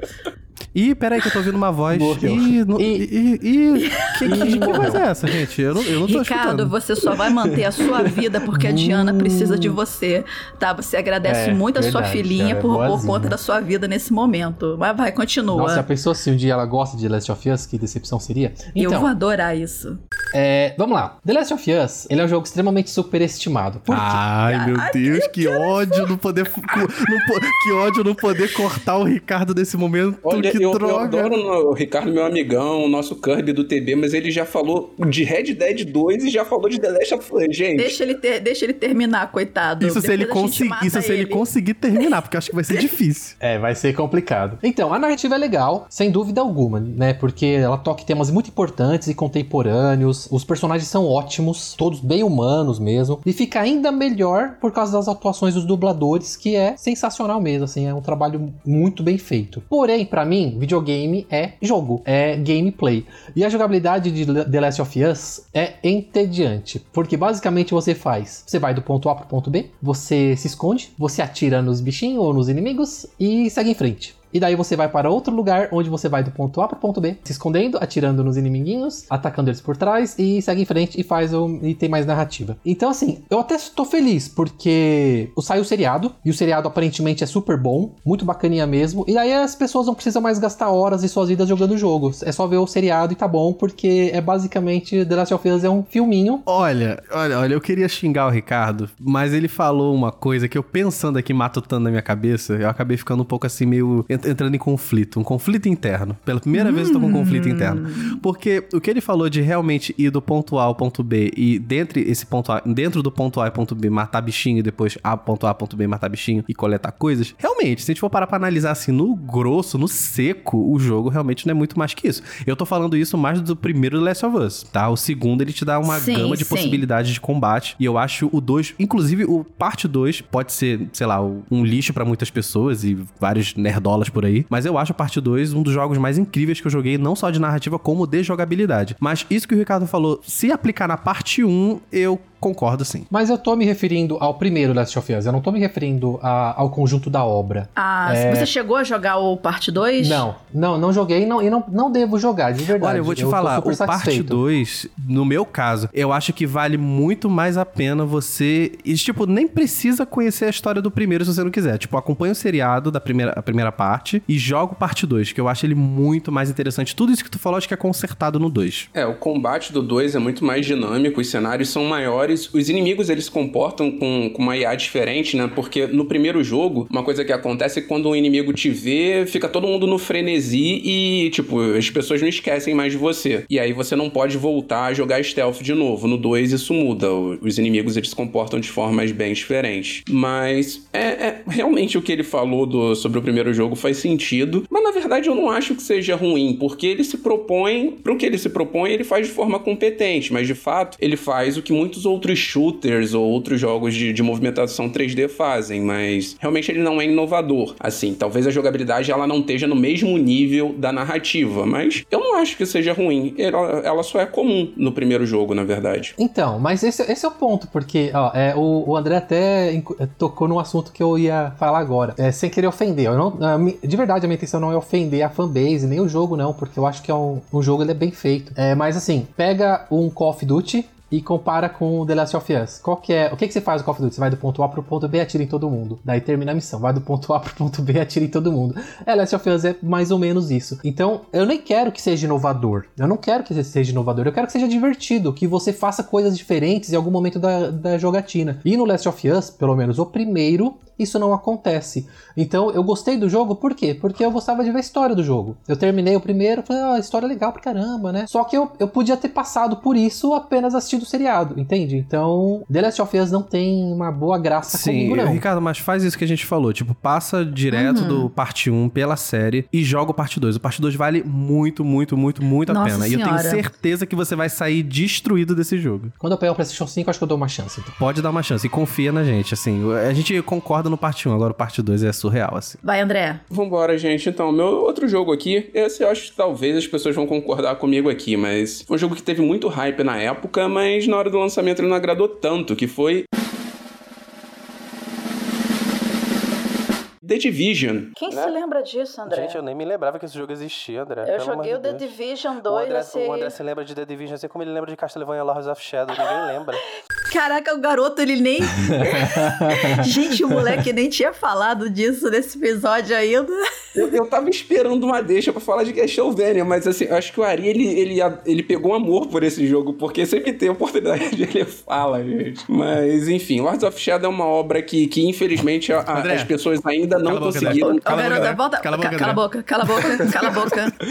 Ih, peraí que eu tô ouvindo uma voz. Morreu. Ih, no- E- ih, ih, que, que, voz é essa, gente? Eu não, eu não tô Ricardo, escutando. você só vai manter a sua vida porque a Diana precisa de você, tá? Você agradece É, muito a sua verdade, filhinha ela é por, por boazinha. conta da sua vida nesse momento. Mas vai, continua. Nossa, a pessoa se um dia ela gosta de The Last of Us, que decepção seria. Eu Então, vou adorar isso. é, vamos lá. The Last of Us, ele é um jogo extremamente superestimado. Por quê? Ai, meu Deus, que ódio não poder. não que ódio não poder cortar o Ricardo nesse momento. Olha, que eu, eu droga. adoro o Ricardo, meu amigão, o nosso Kirby do TB, mas ele já falou de Red Dead 2 e já falou de The Last of Us, gente. Deixa ele, ter, deixa ele terminar, coitado. Isso se ele mata isso se ele conseguir terminar, porque eu acho que vai ser difícil. É, vai ser complicado. Então, a narrativa é legal, sem dúvida alguma, né? Porque ela toca em temas muito importantes e contemporâneos. Os personagens são ótimos, todos bem humanos mesmo. E fica ainda melhor por causa das atuações dos dubladores, que é sensacional mesmo, assim, é um trabalho muito bem feito. Porém, pra mim, videogame é jogo, é gameplay. E a jogabilidade de The Last of Us é entediante, porque basicamente você faz, você vai do ponto A pro ponto B, você se esconde, você atira nos bichinhos ou nos inimigos e segue em frente. E daí você vai para outro lugar onde você vai do ponto A pro ponto B, se escondendo, atirando nos inimiguinhos, atacando eles por trás e segue em frente e faz o e tem mais narrativa. Então assim, eu até estou feliz porque saiu o seriado e o seriado aparentemente é super bom, muito bacaninha mesmo. E aí as pessoas não precisam mais gastar horas e suas vidas jogando jogos. É só ver o seriado e tá bom, porque é basicamente The Last of Us é um filminho Olha, olha, olha, eu queria xingar o Ricardo, mas ele falou uma coisa que eu pensando aqui, matutando na minha cabeça, eu acabei ficando um pouco assim, meio entrando em conflito, um conflito interno. Pela primeira vez eu tô com um conflito interno. Porque o que ele falou de realmente ir do ponto A ao ponto B e dentro esse ponto A, dentro do ponto A e ponto B matar bichinho e depois A ponto A ponto B matar bichinho e coletar coisas, realmente, se a gente for parar pra analisar assim no grosso, no seco, o jogo realmente não é muito mais que isso. Eu tô falando isso mais do primeiro The Last of Us, tá? O segundo ele te dá uma Sim, gama de sim. possibilidades de combate e eu acho o 2, inclusive o parte 2 pode ser, sei lá, um lixo pra muitas pessoas e vários nerdolas por aí, mas eu acho a parte 2 um dos jogos mais incríveis que eu joguei, não só de narrativa como de jogabilidade. Mas isso que o Ricardo falou, se aplicar na parte 1, eu concordo sim. Mas eu tô me referindo ao primeiro Last of Us, eu não tô me referindo a- ao conjunto da obra. Ah, É. você chegou a jogar o parte 2? Não, não, não joguei não, e não, não devo jogar, de verdade. Olha, eu vou te tô falar, o parte satisfeito. 2, no meu caso, eu acho que vale muito mais a pena você. E, tipo, nem precisa conhecer a história do primeiro se você não quiser. Tipo, acompanha o seriado da primeira, a primeira parte e joga o parte 2, que eu acho ele muito mais interessante. Tudo isso que tu falou, acho que é consertado no 2. É, o combate do 2 é muito mais dinâmico, os cenários são maiores, os inimigos eles se comportam com, com uma IA diferente, né? Porque no primeiro jogo, uma coisa que acontece é que quando um inimigo te vê, fica todo mundo no frenesi e, tipo, as pessoas não esquecem mais de você. E aí você não pode voltar a jogar stealth de novo. No 2 isso muda, os inimigos eles se comportam de formas bem diferentes. Mas é, é- realmente o que ele falou do- sobre o primeiro jogo faz sentido, mas na verdade eu não acho que seja ruim, porque ele se propõe, pro que ele se propõe, ele faz de forma competente, mas de fato ele faz o que muitos outros shooters ou outros jogos de, de movimentação 3D fazem, mas realmente ele não é inovador. Assim, talvez a jogabilidade ela não esteja no mesmo nível da narrativa, mas eu não acho que seja ruim. Ela, ela só é comum no primeiro jogo, na verdade. Então, mas esse, esse é o ponto, porque ó, é, o, o André até incu- tocou num assunto que eu ia falar agora, é, sem querer ofender. Não, de verdade, a minha intenção não é ofender a fanbase, nem o jogo não, porque eu acho que é um, um jogo ele é bem feito. É, mas assim, pega um Call of Duty, e compara com The Last of Us. Qual que é? O que, que você faz no Call of Duty? Você vai do ponto A pro ponto B, atira em todo mundo. Daí termina a missão. Vai do ponto A pro ponto B, atira em todo mundo. É, Last of Us é mais ou menos isso. Então, eu nem quero que seja inovador. Eu não quero que seja inovador. Eu quero que seja divertido, que você faça coisas diferentes em algum momento da, da jogatina. E no Last of Us, pelo menos o primeiro, isso não acontece. Então eu gostei do jogo, por quê? Porque eu gostava de ver a história do jogo. Eu terminei o primeiro, falei, ah, a história é legal pra caramba, né? Só que eu, eu podia ter passado por isso apenas assistindo o seriado, entende? Então, The Last of Us não tem uma boa graça Sim, comigo, não. Ricardo, mas faz isso que a gente falou. Tipo, passa direto Uhum. do parte 1 pela série e joga o parte 2. O parte 2 vale muito, muito, muito, muito a Nossa pena. E eu tenho Senhora. certeza que você vai sair destruído desse jogo. Quando eu pegar o PlayStation 5, acho que eu dou uma chance. Então. Pode dar uma chance e confia na gente, assim. A gente concorda no parte 1, agora o parte 2 é surreal, assim. Vai, André. Vambora, gente. Então, meu outro jogo aqui, esse eu acho que talvez as pessoas vão concordar comigo aqui, mas foi um jogo que teve muito hype na época, mas na hora do lançamento ele não agradou tanto, que foi. The Division. Quem Né? se lembra disso, André? Gente, eu nem me lembrava que esse jogo existia, André. eu pelo joguei o The Deus. Division O 2, André, assim... o André se lembra de The Division assim como ele lembra de Castlevania Lords of Shadow. Ninguém lembra. Caraca, o garoto, ele nem... Gente, o moleque nem tinha falado disso nesse episódio ainda. Eu, eu tava esperando uma deixa pra falar de Castlevania, mas assim, eu acho que o Ari, ele, ele, ele pegou amor por esse jogo, porque sempre tem oportunidade ele fala, gente. Mas, enfim, Lords of Shadow é uma obra que, que infelizmente, a- André, as pessoas ainda não cala boca, conseguiram... Ô, Cala a boca. Cala a boca, ca- cala a boca, cala a boca, cala a boca.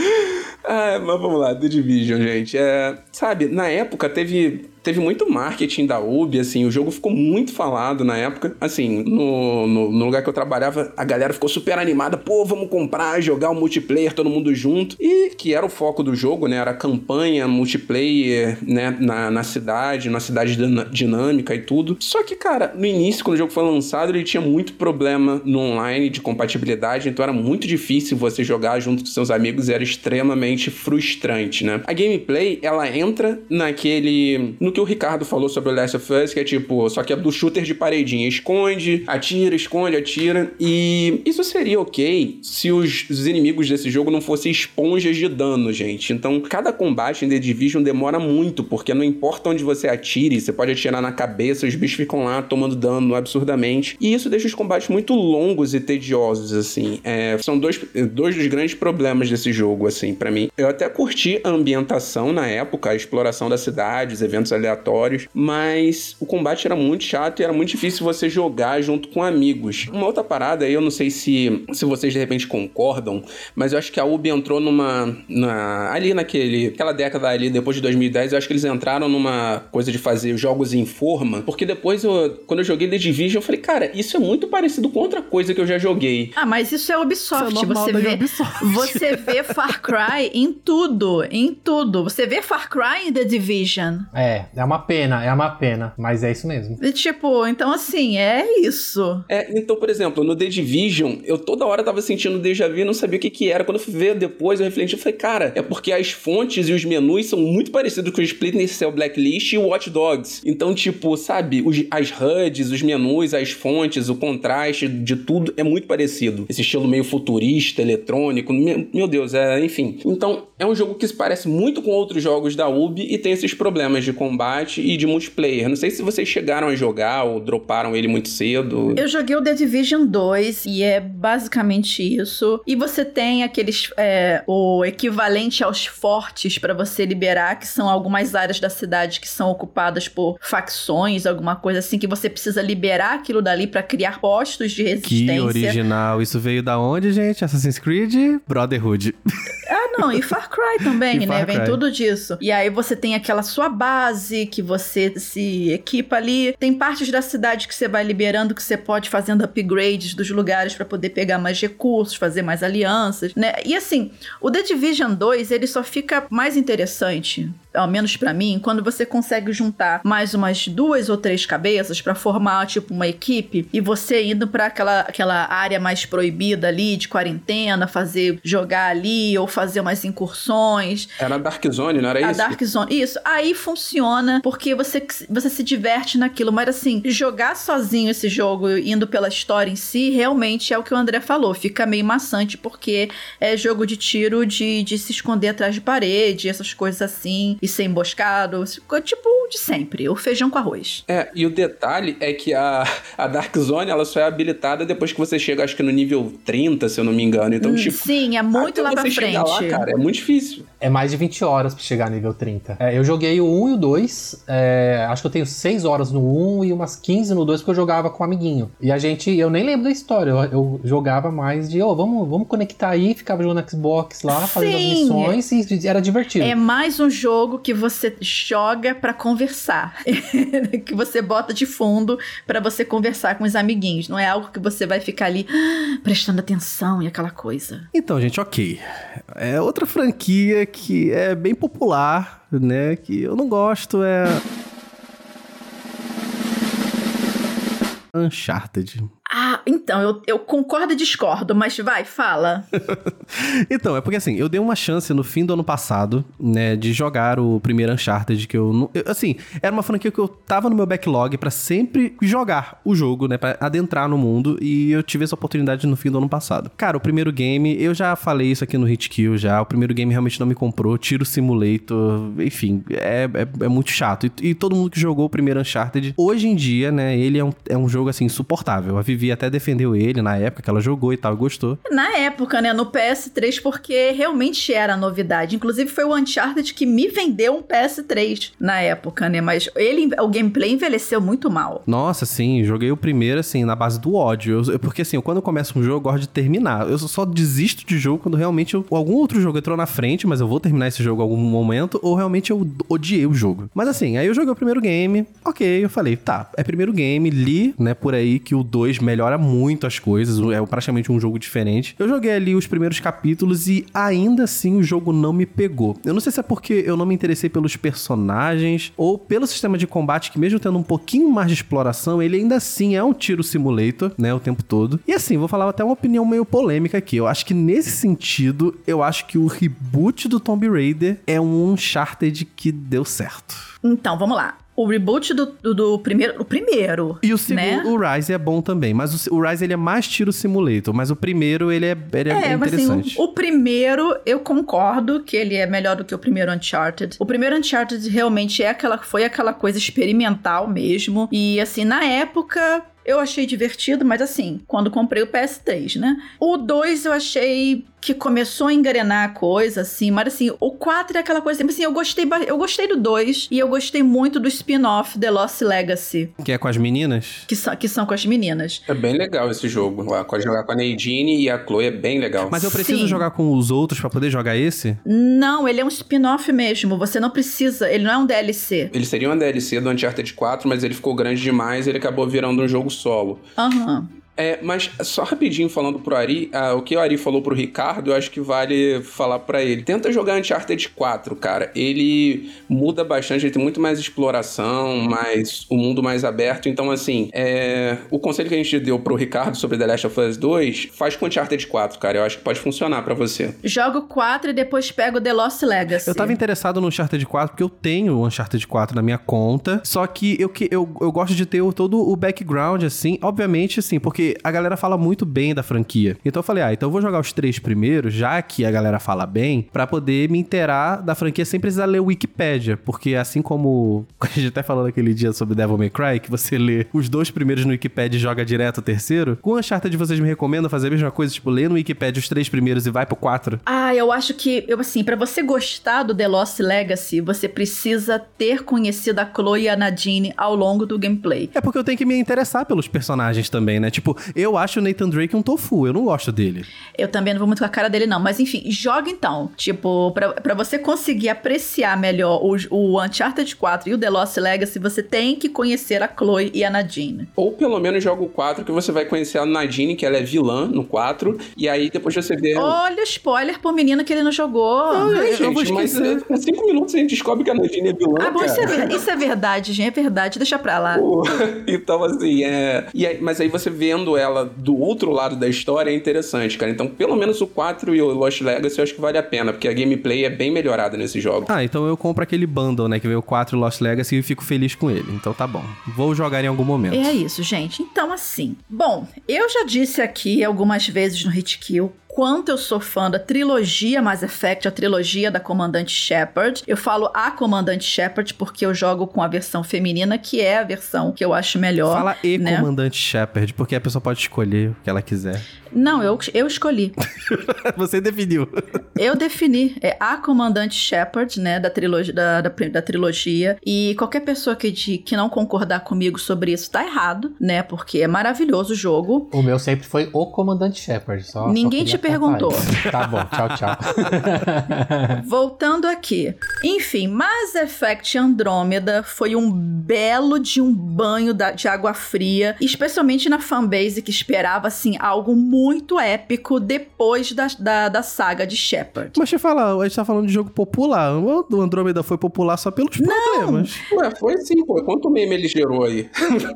Ah, mas vamos lá, The Division, gente. É, sabe, na época teve, teve muito marketing da Ubi, assim, o jogo ficou muito falado na época. Assim, no, no, no lugar que eu trabalhava, a galera ficou super animada, pô, vamos comprar, jogar o multiplayer, todo mundo junto. E que era o foco do jogo, né? Era campanha multiplayer, né, na, na cidade, na cidade dinâmica e tudo. Só que, cara, no início, quando o jogo foi lançado, ele tinha muito problema no online de compatibilidade, então era muito difícil você jogar junto com seus amigos e era extremamente frustrante, né? A gameplay, ela entra naquele. No que o Ricardo falou sobre o Last of Us, que é tipo, só que é do shooter de paredinha. Esconde, atira, esconde, atira. E isso seria ok se os, os inimigos desse jogo não fossem esponjas de dano, gente. Então, cada combate em The Division demora muito, porque não importa onde você atire, você pode atirar na cabeça, os bichos ficam lá tomando dano absurdamente. E isso deixa os combates muito longos e tediosos, assim. É, são dois, dois dos grandes problemas desse jogo, assim, pra mim. Eu até curti a ambientação na época, a exploração da cidade, os eventos aleatórios, mas o combate era muito chato e era muito difícil você jogar junto com amigos. Uma outra parada, aí eu não sei se, se vocês de repente concordam, mas eu acho que a Ubi entrou numa. Na, ali naquele. aquela década ali, depois de 2010, eu acho que eles entraram numa coisa de fazer jogos em forma, porque depois, eu, quando eu joguei The Division, eu falei, cara, isso é muito parecido com outra coisa que eu já joguei. Ah, mas isso é Ubisoft. Isso é você vê, Ubisoft. você vê Far Cry em tudo, em tudo. Você vê Far Cry em The Division. É, é uma pena, é uma pena, mas é isso mesmo. E, tipo, então assim, é isso. É, então, por exemplo, no The Division, eu toda hora tava sentindo déjà vu e não sabia o que que era. Quando eu fui ver depois, eu refleti e falei, cara, é porque as fontes e os menus são muito parecidos com o Splinter Cell Blacklist e o Watch Dogs. Então, tipo, sabe, os- as HUDs, os menus, as fontes, o contraste de tudo é muito parecido. Esse estilo meio futurista, eletrônico, meu, meu Deus, é, enfim. Então, é um jogo que se parece muito com outros jogos da Ubi e tem esses problemas de combate e de multiplayer. Não sei se vocês chegaram a jogar ou droparam ele muito cedo. Eu joguei o The Division 2 e é basicamente isso. E você tem aqueles. é, o equivalente aos fortes pra você liberar, que são algumas áreas da cidade que são ocupadas por facções, alguma coisa assim, que você precisa liberar aquilo dali pra criar postos de Que resistência. original. Isso veio da onde, gente? Assassin's Creed Brotherhood. Ah, não, e Far Cry também, E né? Vem Cry. tudo disso. E aí você tem aquela sua base que você se equipa ali. Tem partes da cidade que você vai liberando que você pode fazendo upgrades dos lugares pra poder pegar mais recursos, fazer mais alianças, né? E assim, o The Division 2, ele só fica mais interessante, ao menos pra mim, quando você consegue juntar mais umas duas ou três cabeças pra formar tipo uma equipe e você indo pra aquela, aquela área mais proibida ali de quarentena, fazer jogar ali ou fazer umas incursões. Era Dark Zone, não era A isso? Dark Zone. Isso. Aí funciona porque você, você se diverte naquilo. Mas assim, jogar sozinho esse jogo, indo pela história em si, realmente é o que o André falou. Fica meio maçante porque é jogo de tiro de, de se esconder atrás de parede, essas coisas assim, e ser emboscado. Tipo, de sempre, o feijão com arroz. É, e o detalhe é que a, a Dark Zone, ela só é habilitada depois que você chega, acho que no nível 30, se eu não me engano. Então, Hum, tipo, Sim, é muito lá pra frente. Lá, cara, é muito difícil. É mais de 20 horas pra chegar a nível 30. É, eu joguei o 1 e o 2. é, acho que eu tenho 6 horas no 1 e umas 15 no 2 porque eu jogava com um amiguinho. E a gente, eu nem lembro da história. Eu, eu jogava mais de, ô, vamos, vamos conectar aí, ficava jogando Xbox lá, fazendo as Sim. missões e era divertido. É mais um jogo que você joga pra conversar, que você bota de fundo pra você conversar com os amiguinhos. Não é algo que você vai ficar ali ah, prestando atenção e aquela coisa. Então, gente, ok. É outra franquia que é bem popular, né? Que eu não gosto, é. Uncharted. Ah, então, eu, eu concordo e discordo, mas vai, fala. então, é porque assim, eu dei uma chance no fim do ano passado, né, de jogar o primeiro Uncharted, que eu, eu- assim, era uma franquia que eu tava no meu backlog pra sempre jogar o jogo, né, Pra adentrar no mundo, e eu tive essa oportunidade no fim do ano passado. Cara, o primeiro game, eu já falei isso aqui no Hit Kill já, o primeiro game realmente não me comprou, Tiro Simulator, enfim, é, é, é muito chato. E, e todo mundo que jogou o primeiro Uncharted, hoje em dia, né, ele é um, é um jogo, assim, insuportável. A Vivi até defendeu ele na época que ela jogou e tal, gostou. Na época, né, no PS3, porque realmente era novidade. Inclusive, foi o Uncharted que me vendeu um PS3 na época, né? Mas ele, o gameplay envelheceu muito mal. Nossa, sim, joguei o primeiro, assim, na base do ódio. Eu- porque, assim, eu, quando eu começo um jogo, eu gosto de terminar. Eu só desisto de jogo quando realmente eu- algum outro jogo entrou na frente, mas eu vou terminar esse jogo em algum momento, ou realmente eu odiei o jogo. Mas, assim, aí eu joguei o primeiro game, ok, eu falei, tá, é primeiro game, li, né, por aí que o 2 melhora muito as coisas, é praticamente um jogo diferente. Eu joguei ali os primeiros capítulos e ainda assim o jogo não me pegou. Eu não sei se é porque eu não me interessei pelos personagens ou pelo sistema de combate que mesmo tendo um pouquinho mais de exploração, ele ainda assim é um tiro simulator, né, o tempo todo. E assim, vou falar até uma opinião meio polêmica aqui. Eu acho que nesse sentido, eu acho que o reboot do Tomb Raider é um Uncharted que deu certo. Então, vamos lá. O reboot do, do, do primeiro. O primeiro. E o segundo, Né? o Rise é bom também, mas o, o Rise ele é mais tiro simulator, mas o primeiro ele é, ele é, É, assim, interessante. o, o primeiro, eu concordo que ele é melhor do que o primeiro Uncharted. O primeiro Uncharted realmente é aquela, foi aquela coisa experimental mesmo. E assim, na época. Eu achei divertido, mas assim, quando comprei o PS3, né? O 2 eu achei que começou a engrenar a coisa, assim, mas assim, o 4 é aquela coisa, assim, eu gostei, eu gostei do 2 e eu gostei muito do spin-off The Lost Legacy, Que é com as meninas? que são, que são com as meninas. É bem legal esse jogo. Lá, com- jogar com a Nadine e a Chloe é bem legal. Mas eu preciso Sim. jogar com os outros pra poder jogar esse? Não, ele é um spin-off mesmo. Você não precisa, ele não é um DLC. Ele seria uma DLC do Uncharted 4, mas ele ficou grande demais e ele acabou virando um jogo solo. Aham. É, mas só rapidinho falando pro Ari, ah, o que o Ari falou pro Ricardo, eu acho que vale falar pra ele. Tenta jogar Uncharted 4, cara. Ele muda bastante, ele tem muito mais exploração, mais o mundo mais aberto. Então, assim, é, o conselho que a gente deu pro Ricardo sobre The Last of Us 2, faz com Uncharted 4, cara. Eu acho que pode funcionar pra você. Jogo 4 e depois pego The Lost Legacy. Eu tava interessado no Uncharted 4 porque eu tenho o Uncharted 4 na minha conta. Só que eu, que- eu, eu gosto de ter todo o background, assim. Obviamente, assim, porque a galera fala muito bem da franquia. Então eu falei, ah, então eu vou jogar os três primeiros, já que a galera fala bem, pra poder me inteirar da franquia sem precisar ler o Wikipedia. Porque assim como a gente até falou naquele dia sobre Devil May Cry, que você lê os dois primeiros no Wikipedia e joga direto o terceiro, com o Uncharted vocês me recomendam fazer a mesma coisa, tipo, ler no Wikipedia os três primeiros e vai pro quatro? Ah, eu acho que, eu assim, pra você gostar do The Lost Legacy, você precisa ter conhecido a Chloe e a Nadine ao longo do gameplay. É porque eu tenho que me interessar pelos personagens também, né? Tipo, eu acho o Nathan Drake um tofu, eu não gosto dele. Eu também não vou muito com a cara dele, não. Mas enfim, joga então. Tipo, pra, pra você conseguir apreciar melhor o, o Uncharted 4 e o The Lost Legacy, você tem que conhecer a Chloe e a Nadine. Ou pelo menos joga o 4, que você vai conhecer a Nadine, que ela é vilã no 4. E aí depois você vê. Olha o spoiler pro menino que ele não jogou. Ai, eu vou gente, mas esquecer. é, com 5 minutos a gente descobre que a Nadine é vilã. Ah, bom, isso é, isso é verdade, gente. É verdade. Deixa pra lá. Então, assim, é. E aí, mas aí você vendo ela do outro lado da história é interessante, cara. Então, pelo menos o 4 e o Lost Legacy eu acho que vale a pena, porque a gameplay é bem melhorada nesse jogo. Ah, então eu compro aquele bundle, né? Que veio o 4 Lost Legacy e fico feliz com ele. Então tá bom. Vou jogar em algum momento. É isso, gente. Então, assim. Bom, eu já disse aqui algumas vezes no Hit Kill quanto eu sou fã da trilogia Mass Effect, a trilogia da Comandante Shepard. Eu falo a Comandante Shepard porque eu jogo com a versão feminina, que é a versão que eu acho melhor. Fala e né? comandante Shepard, porque a pessoa pode escolher o que ela quiser. Não, eu, eu escolhi. Você definiu. Eu defini. É a Comandante Shepard, né, da trilogia, da, da, da trilogia. E qualquer pessoa que, de, que não concordar comigo sobre isso tá errado, né? Porque é maravilhoso o jogo. O meu sempre foi o Comandante Shepard. Só, Ninguém só te perguntou. Tá bom, tchau, tchau. Voltando aqui. Enfim, Mass Effect Andromeda foi um belo de um banho da, de água fria, especialmente na fanbase que esperava, assim, algo muito épico depois da, da, da saga de Shepard. Mas deixa eu falar, a gente tá falando de jogo popular. O Andromeda foi popular só pelos problemas. Ué, foi sim, pô. Quanto meme ele gerou aí?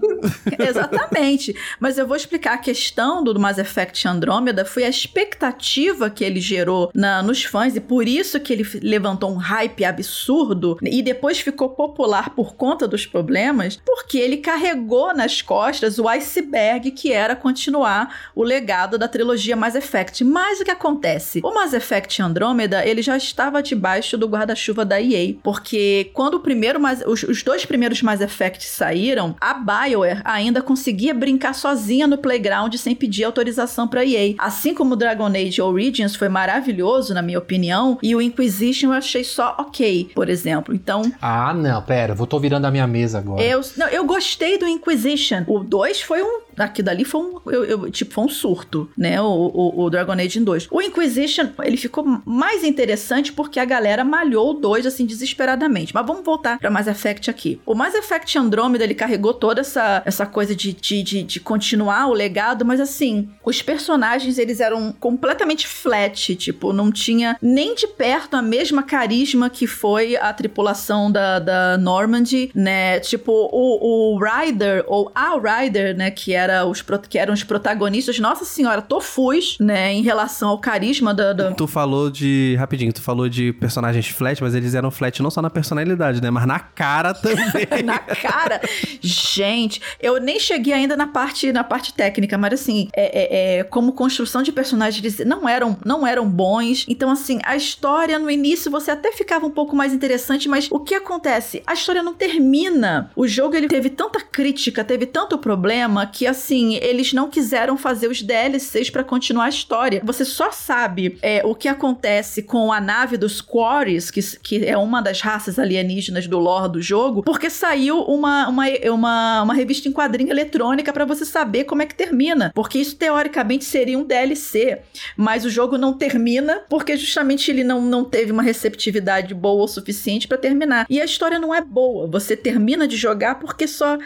Exatamente. Mas eu vou explicar a questão do Mass Effect Andromeda foi a expectativa que ele gerou na, nos fãs e por isso que ele levantou um hype absurdo e depois ficou popular por conta dos problemas, porque ele carregou nas costas o iceberg que era continuar o legado da trilogia Mass Effect. Mas o que acontece? O Mass Effect Andromeda, ele já estava debaixo do guarda-chuva da EA, porque quando o primeiro os, os dois primeiros Mass Effect saíram, a BioWare ainda conseguia brincar sozinha no playground sem pedir autorização para EA. Assim como o Dragon Age Origins foi maravilhoso, na minha opinião, e o Inquisition eu achei só ok, por exemplo. Então. Ah, não, pera, eu tô virando a minha mesa agora. Eu, não, eu gostei do Inquisition. O 2 foi um aqui dali foi um, eu, eu, tipo, foi um surto, né? O, o, o, Dragon Age 2. O Inquisition, ele ficou mais interessante porque a galera malhou o 2, assim, desesperadamente. Mas vamos voltar pra Mass Effect aqui. O Mass Effect Andromeda, ele carregou toda essa, essa coisa de, de, de, de continuar o legado, mas assim, os personagens, eles eram completamente flat, tipo, não tinha nem de perto a mesma carisma que foi a tripulação da, da Normandy, né? Tipo, o, o Ryder, ou a Ryder, né, que era os, que eram os protagonistas, nossa senhora, tofus, né, em relação ao carisma da, da... Tu falou de, rapidinho, tu falou de personagens flat, mas eles eram flat não só na personalidade, né, mas na cara também. na cara. Gente, eu nem cheguei ainda na parte, na parte técnica, mas assim, é, é, é, como construção de personagens, eles não eram, não eram bons. Então, assim, a história no início você até ficava um pouco mais interessante, mas o que acontece? A história não termina. O jogo ele teve tanta crítica, teve tanto problema que assim eles não quiseram fazer os DLCs para continuar a história. Você só sabe é, o que acontece com a nave dos Quarries, que, que é uma das raças alienígenas do lore do jogo, porque saiu uma, uma, uma, uma revista em quadrinho eletrônica para você saber como é que termina. Porque isso teoricamente seria um DLC, mas o jogo não termina porque justamente ele não, não teve uma receptividade boa o suficiente para terminar. E a história não é boa. Você termina de jogar porque só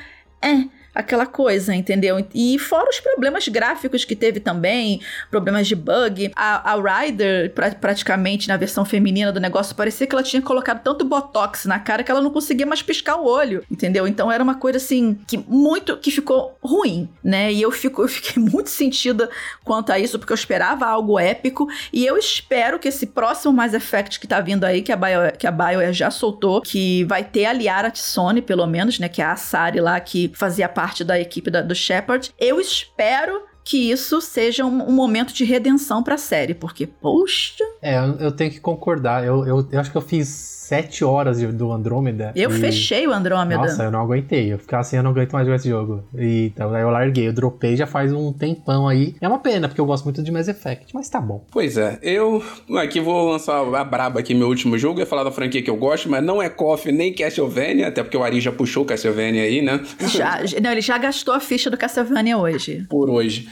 é aquela coisa, entendeu? E fora os problemas gráficos que teve também, problemas de bug. A, a Ryder, pra, praticamente na versão feminina do negócio, parecia que ela tinha colocado tanto botox na cara que ela não conseguia mais piscar o olho, entendeu? Então era uma coisa assim que muito que ficou ruim, né? E eu, fico, eu fiquei muito sentida quanto a isso, porque eu esperava algo épico e eu espero que esse próximo Mass Effect que tá vindo aí, que a Bio, que a BioWare já soltou, que vai ter a Liara Tsone, pelo menos, né? Que é a Sari lá que fazia parte da equipe da, do Shepard. Eu espero que isso seja um, um momento de redenção pra série, porque, poxa. É, eu, eu tenho que concordar. Eu, eu, eu acho que eu fiz sete horas do Andrômeda. Eu e... fechei o Andrômeda. Nossa, eu não aguentei. Eu ficava assim, eu não aguento mais jogar esse jogo. E então, aí eu larguei, eu dropei já faz um tempão aí. É uma pena, porque eu gosto muito de Mass Effect, mas tá bom. Pois é, eu aqui vou lançar a braba aqui, meu último jogo. Eu ia falar da franquia que eu gosto, mas não é KOF nem Castlevania, até porque o Ari já puxou Castlevania aí, né? Já, não, ele já gastou a ficha do Castlevania hoje. Por hoje.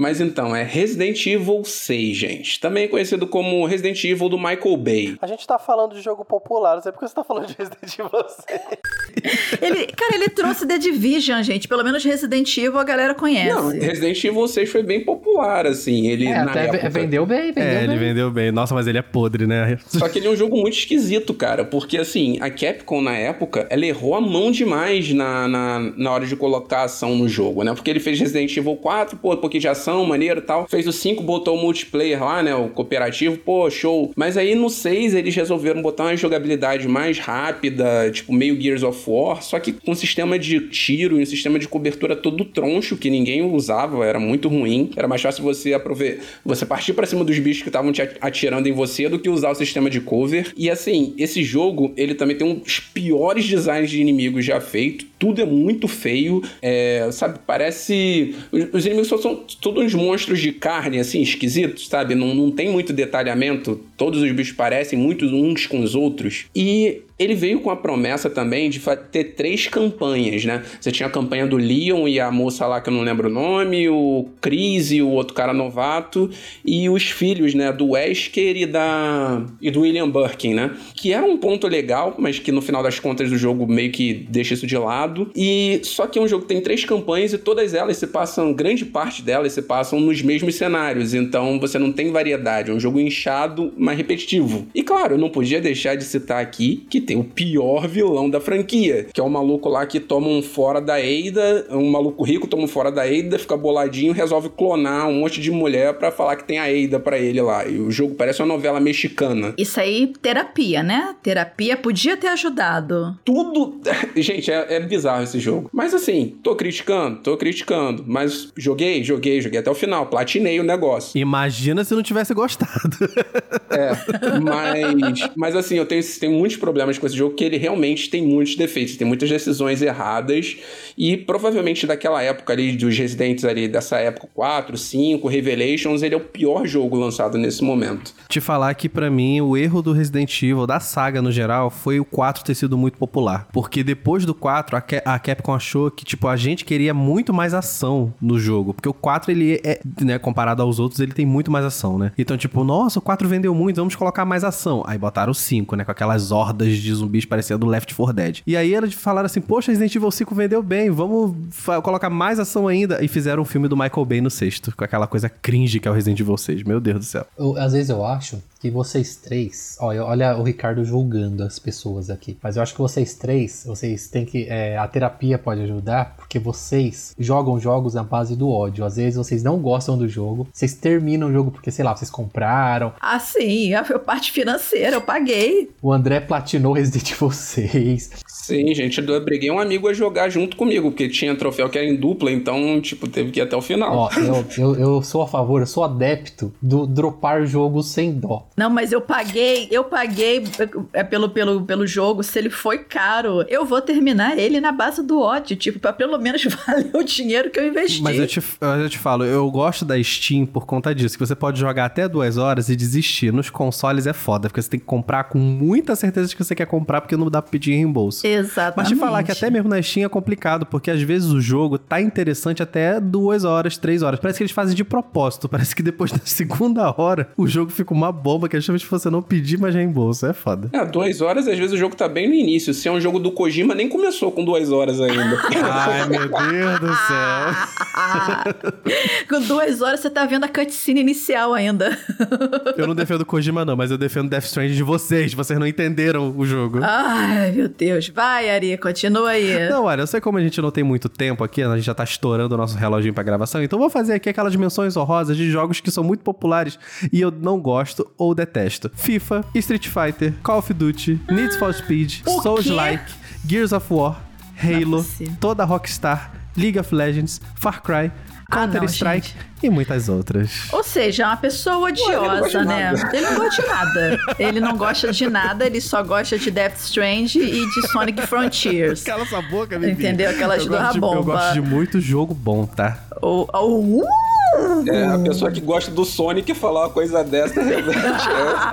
Mas então, é Resident Evil 6, gente. Também conhecido como Resident Evil do Michael Bay. A gente tá falando de jogo popular, não sei porque você tá falando de Resident Evil 6. ele, cara, ele trouxe The Division, gente. Pelo menos Resident Evil a galera conhece. Não, Resident Evil 6 foi bem popular, assim. Ele, é, até época... vendeu bem, vendeu É, bem. ele vendeu bem. Nossa, mas ele é podre, né? Só que ele é um jogo muito esquisito, cara. Porque, assim, a Capcom, na época, ela errou a mão demais na, na, na hora de colocar ação no jogo, né? Porque ele fez Resident Evil 4, pô, porque de ação ação, maneiro tal. Fez o 5, botou o multiplayer lá, né? O cooperativo, pô, show. Mas aí no 6 eles resolveram botar uma jogabilidade mais rápida, tipo meio Gears of War, só que com um sistema de tiro e um sistema de cobertura todo troncho que ninguém usava, era muito ruim. Era mais fácil você aproveitar, você partir para cima dos bichos que estavam te atirando em você do que usar o sistema de cover. E assim, esse jogo, ele também tem um dos piores designs de inimigos já feito. Tudo é muito feio. É, sabe, parece. Os inimigos são, são todos uns monstros de carne, assim, esquisitos, sabe? Não, não tem muito detalhamento. Todos os bichos parecem muito uns com os outros. E ele veio com a promessa também de ter três campanhas, né? Você tinha a campanha do Leon e a moça lá que eu não lembro o nome, o Chris e o outro cara novato, e os filhos, né? Do Wesker e, da... e do William Birkin, né? Que era um ponto legal, mas que no final das contas do jogo meio que deixa isso de lado. E só que é um jogo que tem três campanhas e todas elas se passam, grande parte delas se passam nos mesmos cenários, então você não tem variedade. É um jogo inchado, mas repetitivo. E claro, eu não podia deixar de citar aqui que tem o pior vilão da franquia, que é o maluco lá que toma um fora da Eida, um maluco rico toma um fora da Eida, fica boladinho, resolve clonar um monte de mulher para falar que tem a Eida para ele lá. E o jogo parece uma novela mexicana. Isso aí, terapia, né? Terapia podia ter ajudado. Tudo. Gente, é, é bizarro esse jogo. Mas assim, tô criticando, tô criticando. Mas joguei, joguei, joguei até o final. Platinei o negócio. Imagina se não tivesse gostado. é, mas. Mas assim, eu tenho, tenho muitos problemas com esse jogo que ele realmente tem muitos defeitos, tem muitas decisões erradas e provavelmente daquela época ali, dos Residentes ali, dessa época 4, 5, Revelations, ele é o pior jogo lançado nesse momento. Te falar que para mim o erro do Resident Evil, da saga no geral, foi o 4 ter sido muito popular. Porque depois do 4, a, a Capcom achou que, tipo, a gente queria muito mais ação no jogo. Porque o 4, ele é, né, comparado aos outros, ele tem muito mais ação, né? Então, tipo, nossa, o 4 vendeu muito, vamos colocar mais ação. Aí botaram o 5, né, com aquelas hordas de zumbis parecendo Left 4 Dead. E aí eles falaram assim, poxa, Resident Evil 5 vendeu bem, vamos colocar mais ação ainda. E fizeram um filme do Michael Bay no sexto, com aquela coisa cringe que é o Resident Evil 6. Meu Deus do céu. Eu, às vezes eu acho que vocês três. Olha, olha o Ricardo julgando as pessoas aqui. Mas eu acho que vocês três, vocês têm que. É, a terapia pode ajudar, porque vocês jogam jogos na base do ódio. Às vezes vocês não gostam do jogo, vocês terminam o jogo porque, sei lá, vocês compraram. Ah, sim, a parte financeira, eu paguei. O André platinou Resident Evil 6. Sim, gente, eu briguei um amigo a jogar junto comigo, porque tinha troféu que era em dupla, então, tipo, teve que ir até o final. Ó, eu, eu, eu sou a favor, eu sou adepto do dropar jogos sem dó. Não, mas eu paguei, eu paguei é, pelo, pelo, pelo jogo, se ele foi caro, eu vou terminar ele na base do ódio, tipo, pra pelo menos valer o dinheiro que eu investi. Mas eu te, eu te falo, eu gosto da Steam por conta disso, que você pode jogar até duas horas e desistir. Nos consoles é foda, porque você tem que comprar com muita certeza de que você quer comprar, porque não dá pra pedir reembolso. Exatamente. Mas te falar que até mesmo na Steam é complicado, porque às vezes o jogo tá interessante até duas horas, três horas. Parece que eles fazem de propósito. Parece que depois da segunda hora o jogo fica uma bomba que é justamente você não pedir mais reembolso. É foda. É, duas horas, às vezes o jogo tá bem no início. Se é um jogo do Kojima, nem começou com duas horas ainda. Ai, meu Deus do céu. com duas horas você tá vendo a cutscene inicial ainda. eu não defendo Kojima, não, mas eu defendo Death Stranding de vocês. Vocês não entenderam o jogo. Ai, meu Deus. Vai, Ari, continua aí. Não, olha, eu sei como a gente não tem muito tempo aqui, a gente já tá estourando o nosso reloginho pra gravação, então vou fazer aqui aquelas menções honrosas de jogos que são muito populares e eu não gosto ou detesto. FIFA, Street Fighter, Call of Duty, Need for Speed, Souls Like, Gears of War, Halo, toda Rockstar, League of Legends, Far Cry, Counter-Strike ah, e muitas outras. Ou seja, é uma pessoa odiosa, Ué, né? Ele não gosta de nada. Ele não gosta de nada, ele só gosta de Death Strange e de Sonic Frontiers. Cala sua boca, Bibi. Entendeu? Aquelas do Rabomba. Eu gosto de muito jogo bom, tá? O, o, uh! É, a pessoa que gosta do Sonic falar uma coisa dessa realmente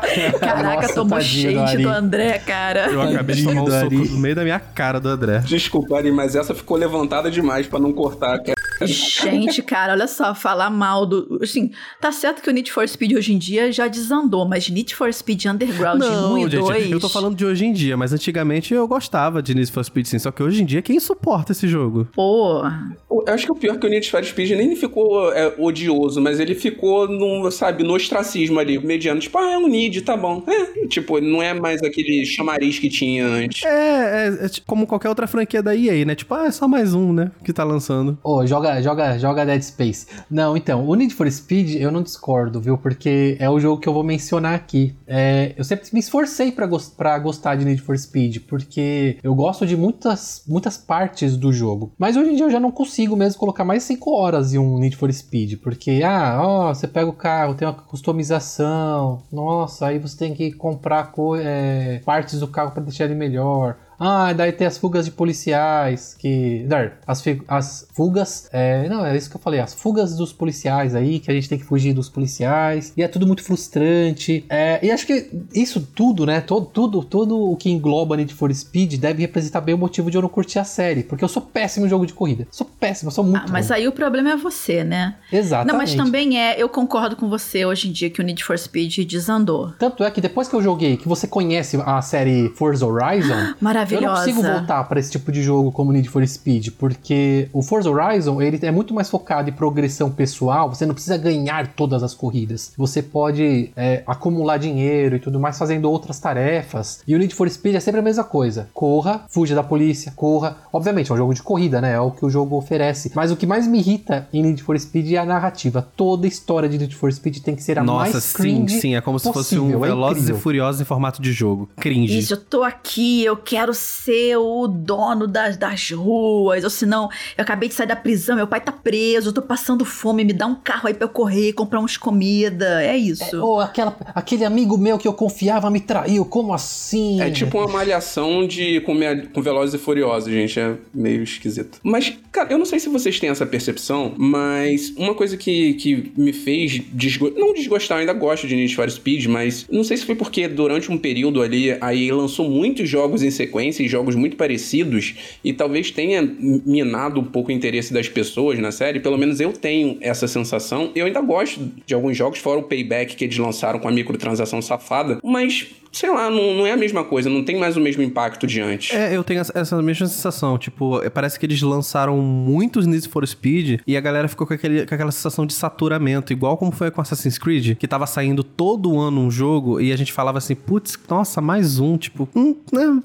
é. Caraca, Nossa, tomou shade do, do, André, cara. Eu acabei de tomar um soco no meio da minha cara do André. Desculpa, Ari, mas essa ficou levantada demais para não cortar. Gente, cara, olha só, falar mal do. Assim, tá certo que o Need for Speed hoje em dia já desandou, mas Need for Speed Underground não, 1 e gente, 2. Eu tô falando de hoje em dia, mas antigamente eu gostava de Need for Speed sim. Só que hoje em dia, quem suporta esse jogo? Pô. Eu acho que o pior é que o Need for Speed nem ficou é, odioso, mas ele ficou, num, sabe, no ostracismo ali, mediano. Tipo, ah, é um Need, tá bom. É, tipo, não é mais aquele chamariz que tinha antes. É, é, é como qualquer outra franquia da EA, né? Tipo, ah, é só mais um, né? Que tá lançando. Ô, oh, joga joga, joga, Dead Space. Não, então, o Need for Speed eu não discordo, viu? Porque é o jogo que eu vou mencionar aqui. É, eu sempre me esforcei pra, gos- pra gostar de Need for Speed, porque eu gosto de muitas, muitas partes do jogo. Mas hoje em dia eu já não consigo mesmo colocar mais 5 horas em um Need for Speed, porque, ah, ó, você pega o carro, tem uma customização, nossa, aí você tem que comprar co- é, partes do carro pra deixar ele melhor. Ah, daí tem as fugas de policiais, que. Não, as, as fugas. é, não, é isso que eu falei, as fugas dos policiais aí, que a gente tem que fugir dos policiais. E é tudo muito frustrante. É, e acho que isso tudo, né? Todo, tudo, tudo o que engloba Need for Speed deve representar bem o motivo de eu não curtir a série. Porque eu sou péssimo em jogo de corrida. Sou péssimo, sou muito. Ah, mas ruim. aí o problema é você, né? Exatamente. Não, mas também é, eu concordo com você hoje em dia que o Need for Speed desandou. Tanto é que depois que eu joguei, que você conhece a série Forza Horizon. Eu não Maravilhosa. consigo voltar pra esse tipo de jogo como Need for Speed, porque o Forza Horizon ele é muito mais focado em progressão pessoal. Você não precisa ganhar todas as corridas. Você pode é, acumular dinheiro e tudo mais fazendo outras tarefas. E o Need for Speed é sempre a mesma coisa: corra, fuja da polícia, corra. Obviamente é um jogo de corrida, né? É o que o jogo oferece. Mas o que mais me irrita em Need for Speed é a narrativa. Toda história de Need for Speed tem que ser a Nossa, mais sim, cringe sim. É como se fosse um possível, é Velozes e Furiosos em formato de jogo. Cringe. Isso, eu tô aqui, eu quero ser o dono das, das ruas, ou senão, eu acabei de sair da prisão, meu pai tá preso, eu tô passando fome, me dá um carro aí pra eu correr, comprar uns comida, é isso. Ou aquela, aquele amigo meu que eu confiava me traiu, como assim? É tipo uma malhação de com, com Velozes e Furiosos, gente. É meio esquisito. Mas, cara, eu não sei se vocês têm essa percepção, mas uma coisa que, que me fez desgostar. Não desgostar, eu ainda gosto de Need for Speed, mas não sei se foi porque durante um período ali a EA lançou muitos jogos em sequência e jogos muito parecidos e talvez tenha minado um pouco o interesse das pessoas na série. Pelo menos eu tenho essa sensação. Eu ainda gosto de alguns jogos, fora o Payback que eles lançaram com a microtransação safada, mas sei lá, não, não é a mesma coisa, não tem mais o mesmo impacto de antes. É, eu tenho essa- mesma sensação. Tipo, é, parece que eles lançaram muitos Need for Speed e a galera ficou com, aquele, com aquela sensação de saturamento, igual como foi com Assassin's Creed, que tava saindo todo ano um jogo e a gente falava assim, putz, nossa, mais um. Tipo, hum,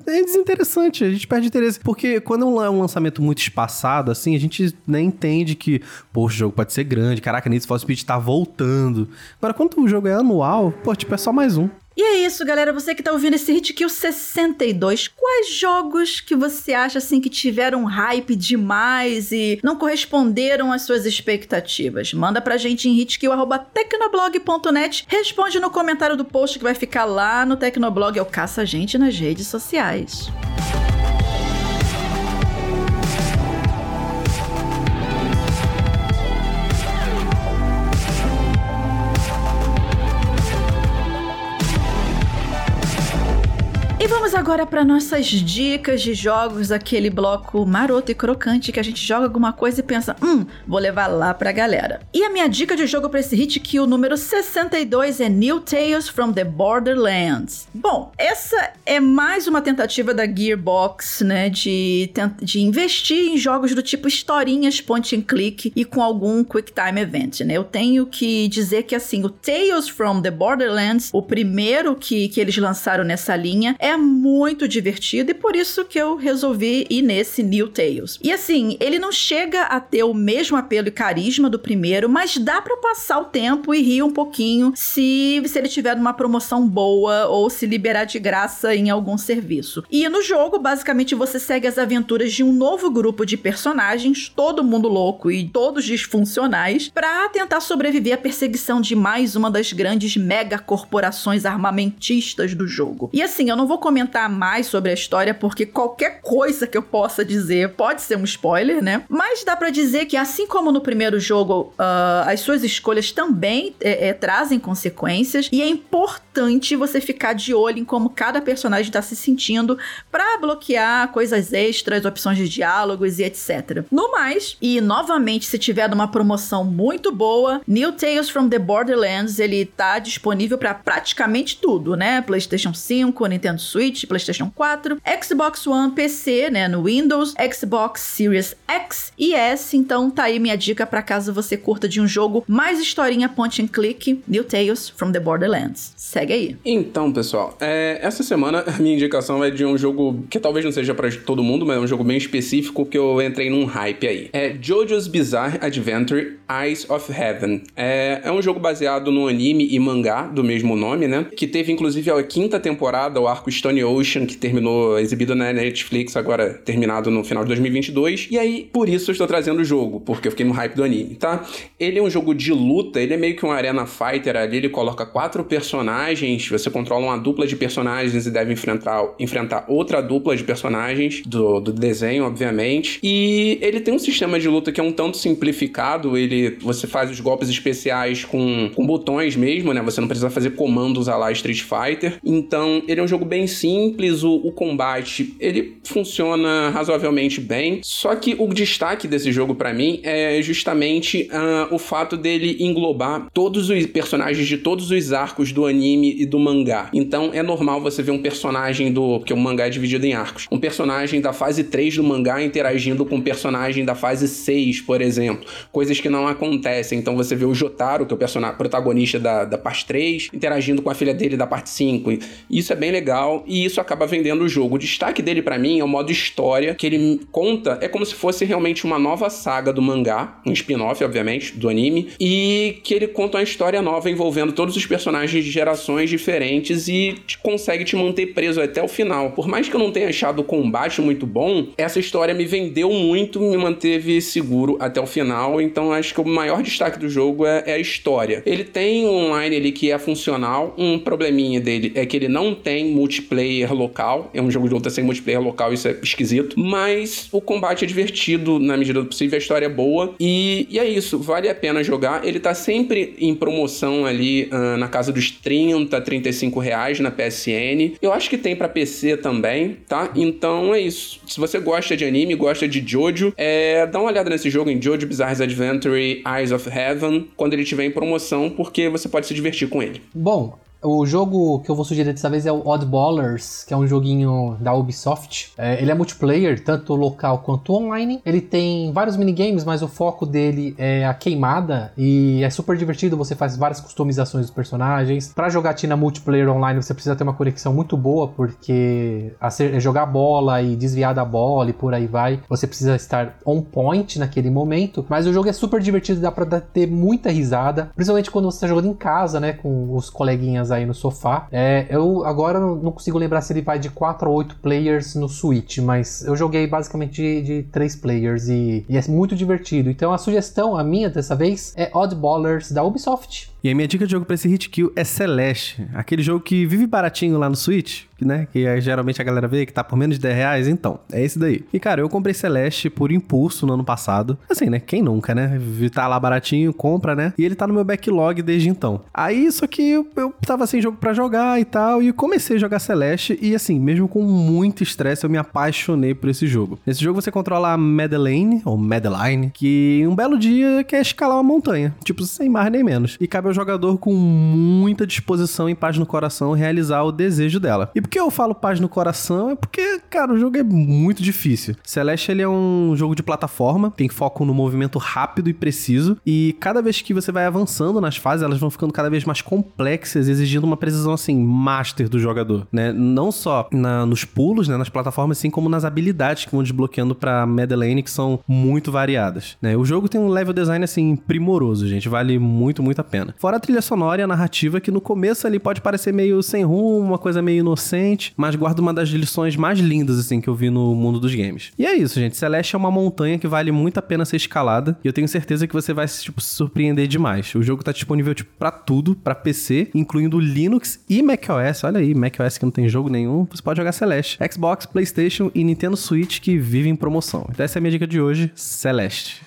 é, é desinteressante, a gente perde interesse. Porque quando é um lançamento muito espaçado, assim, a gente nem entende que, pô, o jogo pode ser grande, caraca, Need for Speed tá voltando. Agora, quando o jogo é anual, pô, tipo, é só mais um. E é isso, galera. Você que tá ouvindo esse Hit Kill 62, quais jogos que você acha assim que tiveram hype demais e não corresponderam às suas expectativas? Manda pra gente em hitkill@tecnoblog.net. Responde no comentário do post que vai ficar lá no Tecnoblog ou caça a gente nas redes sociais. E vamos agora para nossas dicas de jogos, aquele bloco maroto e crocante que a gente joga alguma coisa e pensa, hum, vou levar lá pra galera. E a minha dica de jogo para esse hit kill número 62 é New Tales from the Borderlands. Bom, essa é mais uma tentativa da Gearbox, né, de, de investir em jogos do tipo historinhas point and click e com algum quick time event, né? Eu tenho que dizer que assim, o Tales from the Borderlands, o primeiro que, que eles lançaram nessa linha, é muito divertido e por isso que eu resolvi ir nesse New Tales. E assim, ele não chega a ter o mesmo apelo e carisma do primeiro, mas dá pra passar o tempo e rir um pouquinho se, se ele tiver numa promoção boa ou se liberar de graça em algum serviço. E no jogo, basicamente, você segue as aventuras de um novo grupo de personagens, todo mundo louco e todos disfuncionais, pra tentar sobreviver à perseguição de mais uma das grandes megacorporações armamentistas do jogo. E assim, eu não vou comentar mais sobre a história porque qualquer coisa que eu possa dizer pode ser um spoiler, né? Mas dá pra dizer que assim como no primeiro jogo, ah, as suas escolhas também é, é, trazem consequências e é importante você ficar de olho em como cada personagem tá se sentindo pra bloquear coisas extras, opções de diálogos e etc. No mais, e novamente se tiver numa promoção muito boa, New Tales from the Borderlands, ele tá disponível pra praticamente tudo, né? PlayStation 5, Nintendo Switch, Switch, PlayStation 4, Xbox One, PC, né, no Windows, Xbox Series X e S. Então tá aí minha dica para caso você curta de um jogo mais historinha point and click, New Tales from the Borderlands. Segue aí. Então, pessoal, é, essa semana a minha indicação é de um jogo que talvez não seja para todo mundo, mas é um jogo bem específico que eu entrei num hype aí. É JoJo's Bizarre Adventure Eyes of Heaven. É, é um jogo baseado no anime e mangá do mesmo nome, né? Que teve inclusive a quinta temporada, o arco Stone Ocean, que terminou exibido na Netflix, agora terminado no final de 2022. E aí, por isso eu estou trazendo o jogo, porque eu fiquei no hype do anime, tá? Ele é um jogo de luta, ele é meio que um arena fighter ali, ele coloca quatro personagens, você controla uma dupla de personagens e deve enfrentar, enfrentar outra dupla de personagens do, do desenho, obviamente. E ele tem um sistema de luta que é um tanto simplificado, ele você faz os golpes especiais com, com botões mesmo, né? Você não precisa fazer comandos a lá Street Fighter. Então, ele é um jogo bem simples, o, o combate, ele funciona razoavelmente bem. Só que o destaque desse jogo para mim é justamente uh, o fato dele englobar todos os personagens de todos os arcos do anime e do mangá. Então, é normal você ver um personagem do... porque o mangá é dividido em arcos. Um personagem da fase 3 do mangá interagindo com um personagem da fase 6, por exemplo. Coisas que não acontecem. Então, você vê o Jotaro, que é o personagem protagonista da, da parte 3, interagindo com a filha dele da parte 5. Isso é bem legal e isso acaba vendendo o jogo. O destaque dele para mim é o modo história, que ele conta, é como se fosse realmente uma nova saga do mangá, um spin-off, obviamente, do anime, e que ele conta uma história nova envolvendo todos os personagens de gerações diferentes e te, consegue te manter preso até o final. Por mais que eu não tenha achado o combate muito bom, essa história me vendeu muito, me manteve seguro até o final, então acho que o maior destaque do jogo é, é a história. Ele tem um online ali que é funcional, um probleminha dele é que ele não tem multiplayer local, é um jogo de luta sem multiplayer local, isso é esquisito, mas o combate é divertido na medida do possível, a história é boa e, e é isso, vale a pena jogar. Ele tá sempre em promoção ali uh, na casa dos 30, 35 reais na PSN. Eu acho que tem para PC também, tá? Então é isso. Se você gosta de anime, gosta de Jojo, é, dá uma olhada nesse jogo em Jojo Bizarre Adventure Eyes of Heaven quando ele tiver em promoção, porque você pode se divertir com ele. Bom, o jogo que eu vou sugerir dessa vez é o Oddballers, que é um joguinho da Ubisoft. É, ele é multiplayer, tanto local quanto online. Ele tem vários minigames, mas o foco dele é a queimada e é super divertido. Você faz várias customizações dos personagens. Para jogatina multiplayer online, você precisa ter uma conexão muito boa, porque é jogar bola e desviar da bola e por aí vai, você precisa estar on point naquele momento. Mas o jogo é super divertido, dá pra ter muita risada, principalmente quando você está jogando em casa, né, com os coleguinhas aí no sofá. É, eu agora não consigo lembrar se ele vai de 4 ou 8 players no Switch, mas eu joguei basicamente de, de 3 players e, e é muito divertido. Então a sugestão, a minha dessa vez, é Oddballers da Ubisoft. E a minha dica de jogo pra esse hit kill é Celeste, aquele jogo que vive baratinho lá no Switch, né? Que é, geralmente a galera vê que tá por menos de 10 reais, então, é esse daí. E cara, eu comprei Celeste por impulso no ano passado. Assim, né? Quem nunca, né? Tá lá baratinho, compra, né? E ele tá no meu backlog desde então. Aí, só que eu, eu tava sem jogo para jogar e tal, e comecei a jogar Celeste, e assim, mesmo com muito estresse, eu me apaixonei por esse jogo. Nesse jogo você controla a Madeline, ou Madeline, que um belo dia quer escalar uma montanha, tipo, sem mais nem menos. E cabe ao jogador com muita disposição e paz no coração realizar o desejo dela. E que eu falo paz no coração? É porque, cara, o jogo é muito difícil. Celeste, ele é um jogo de plataforma, tem foco no movimento rápido e preciso, e cada vez que você vai avançando nas fases, elas vão ficando cada vez mais complexas, exigindo uma precisão, assim, master do jogador, né? Não só na, nos pulos, né, nas plataformas, assim como nas habilidades que vão desbloqueando pra Madeline, que são muito variadas, né? O jogo tem um level design, assim, primoroso, gente, vale muito, muito a pena. Fora a trilha sonora e a narrativa, que no começo ali pode parecer meio sem rumo, uma coisa meio inocente, mas guarda uma das lições mais lindas, assim, que eu vi no mundo dos games. E é isso, gente. Celeste é uma montanha que vale muito a pena ser escalada, e eu tenho certeza que você vai tipo, se surpreender demais. O jogo tá disponível, tipo, pra tudo, pra PC, incluindo Linux e macOS. Olha aí, macOS que não tem jogo nenhum, você pode jogar Celeste. Xbox, PlayStation e Nintendo Switch que vivem em promoção. Então essa é a minha dica de hoje, Celeste.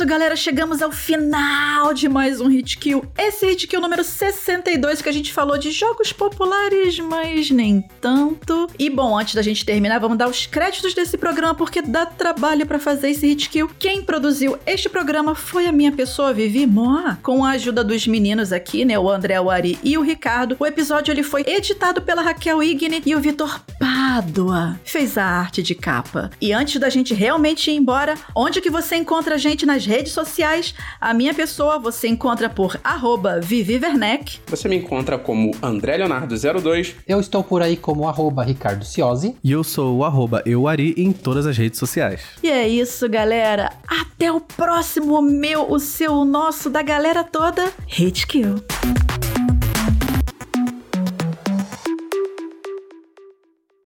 Isso, galera, chegamos ao final de mais um Hit Kill. Esse Hit Kill número 62 que a gente falou de jogos populares, mas nem tanto. E bom, antes da gente terminar, vamos dar os créditos desse programa porque dá trabalho para fazer esse Hit Kill. Quem produziu este programa foi a minha pessoa, Vivi Moa, com a ajuda dos meninos aqui, né, o André, o Ari e o Ricardo. O episódio ele foi editado pela Raquel Igne e o Vitor Pádua fez a arte de capa. E antes da gente realmente ir embora, onde que você encontra a gente nas redes sociais? A minha pessoa você encontra por arroba Vivi Werneck. Você me encontra como André Leonardo02. Eu estou por aí como arroba Ricardo Ciosi. E eu sou o arroba euari em todas as redes sociais. E é isso, galera. Até o próximo meu, o seu, o nosso, da galera toda. Hit Kill.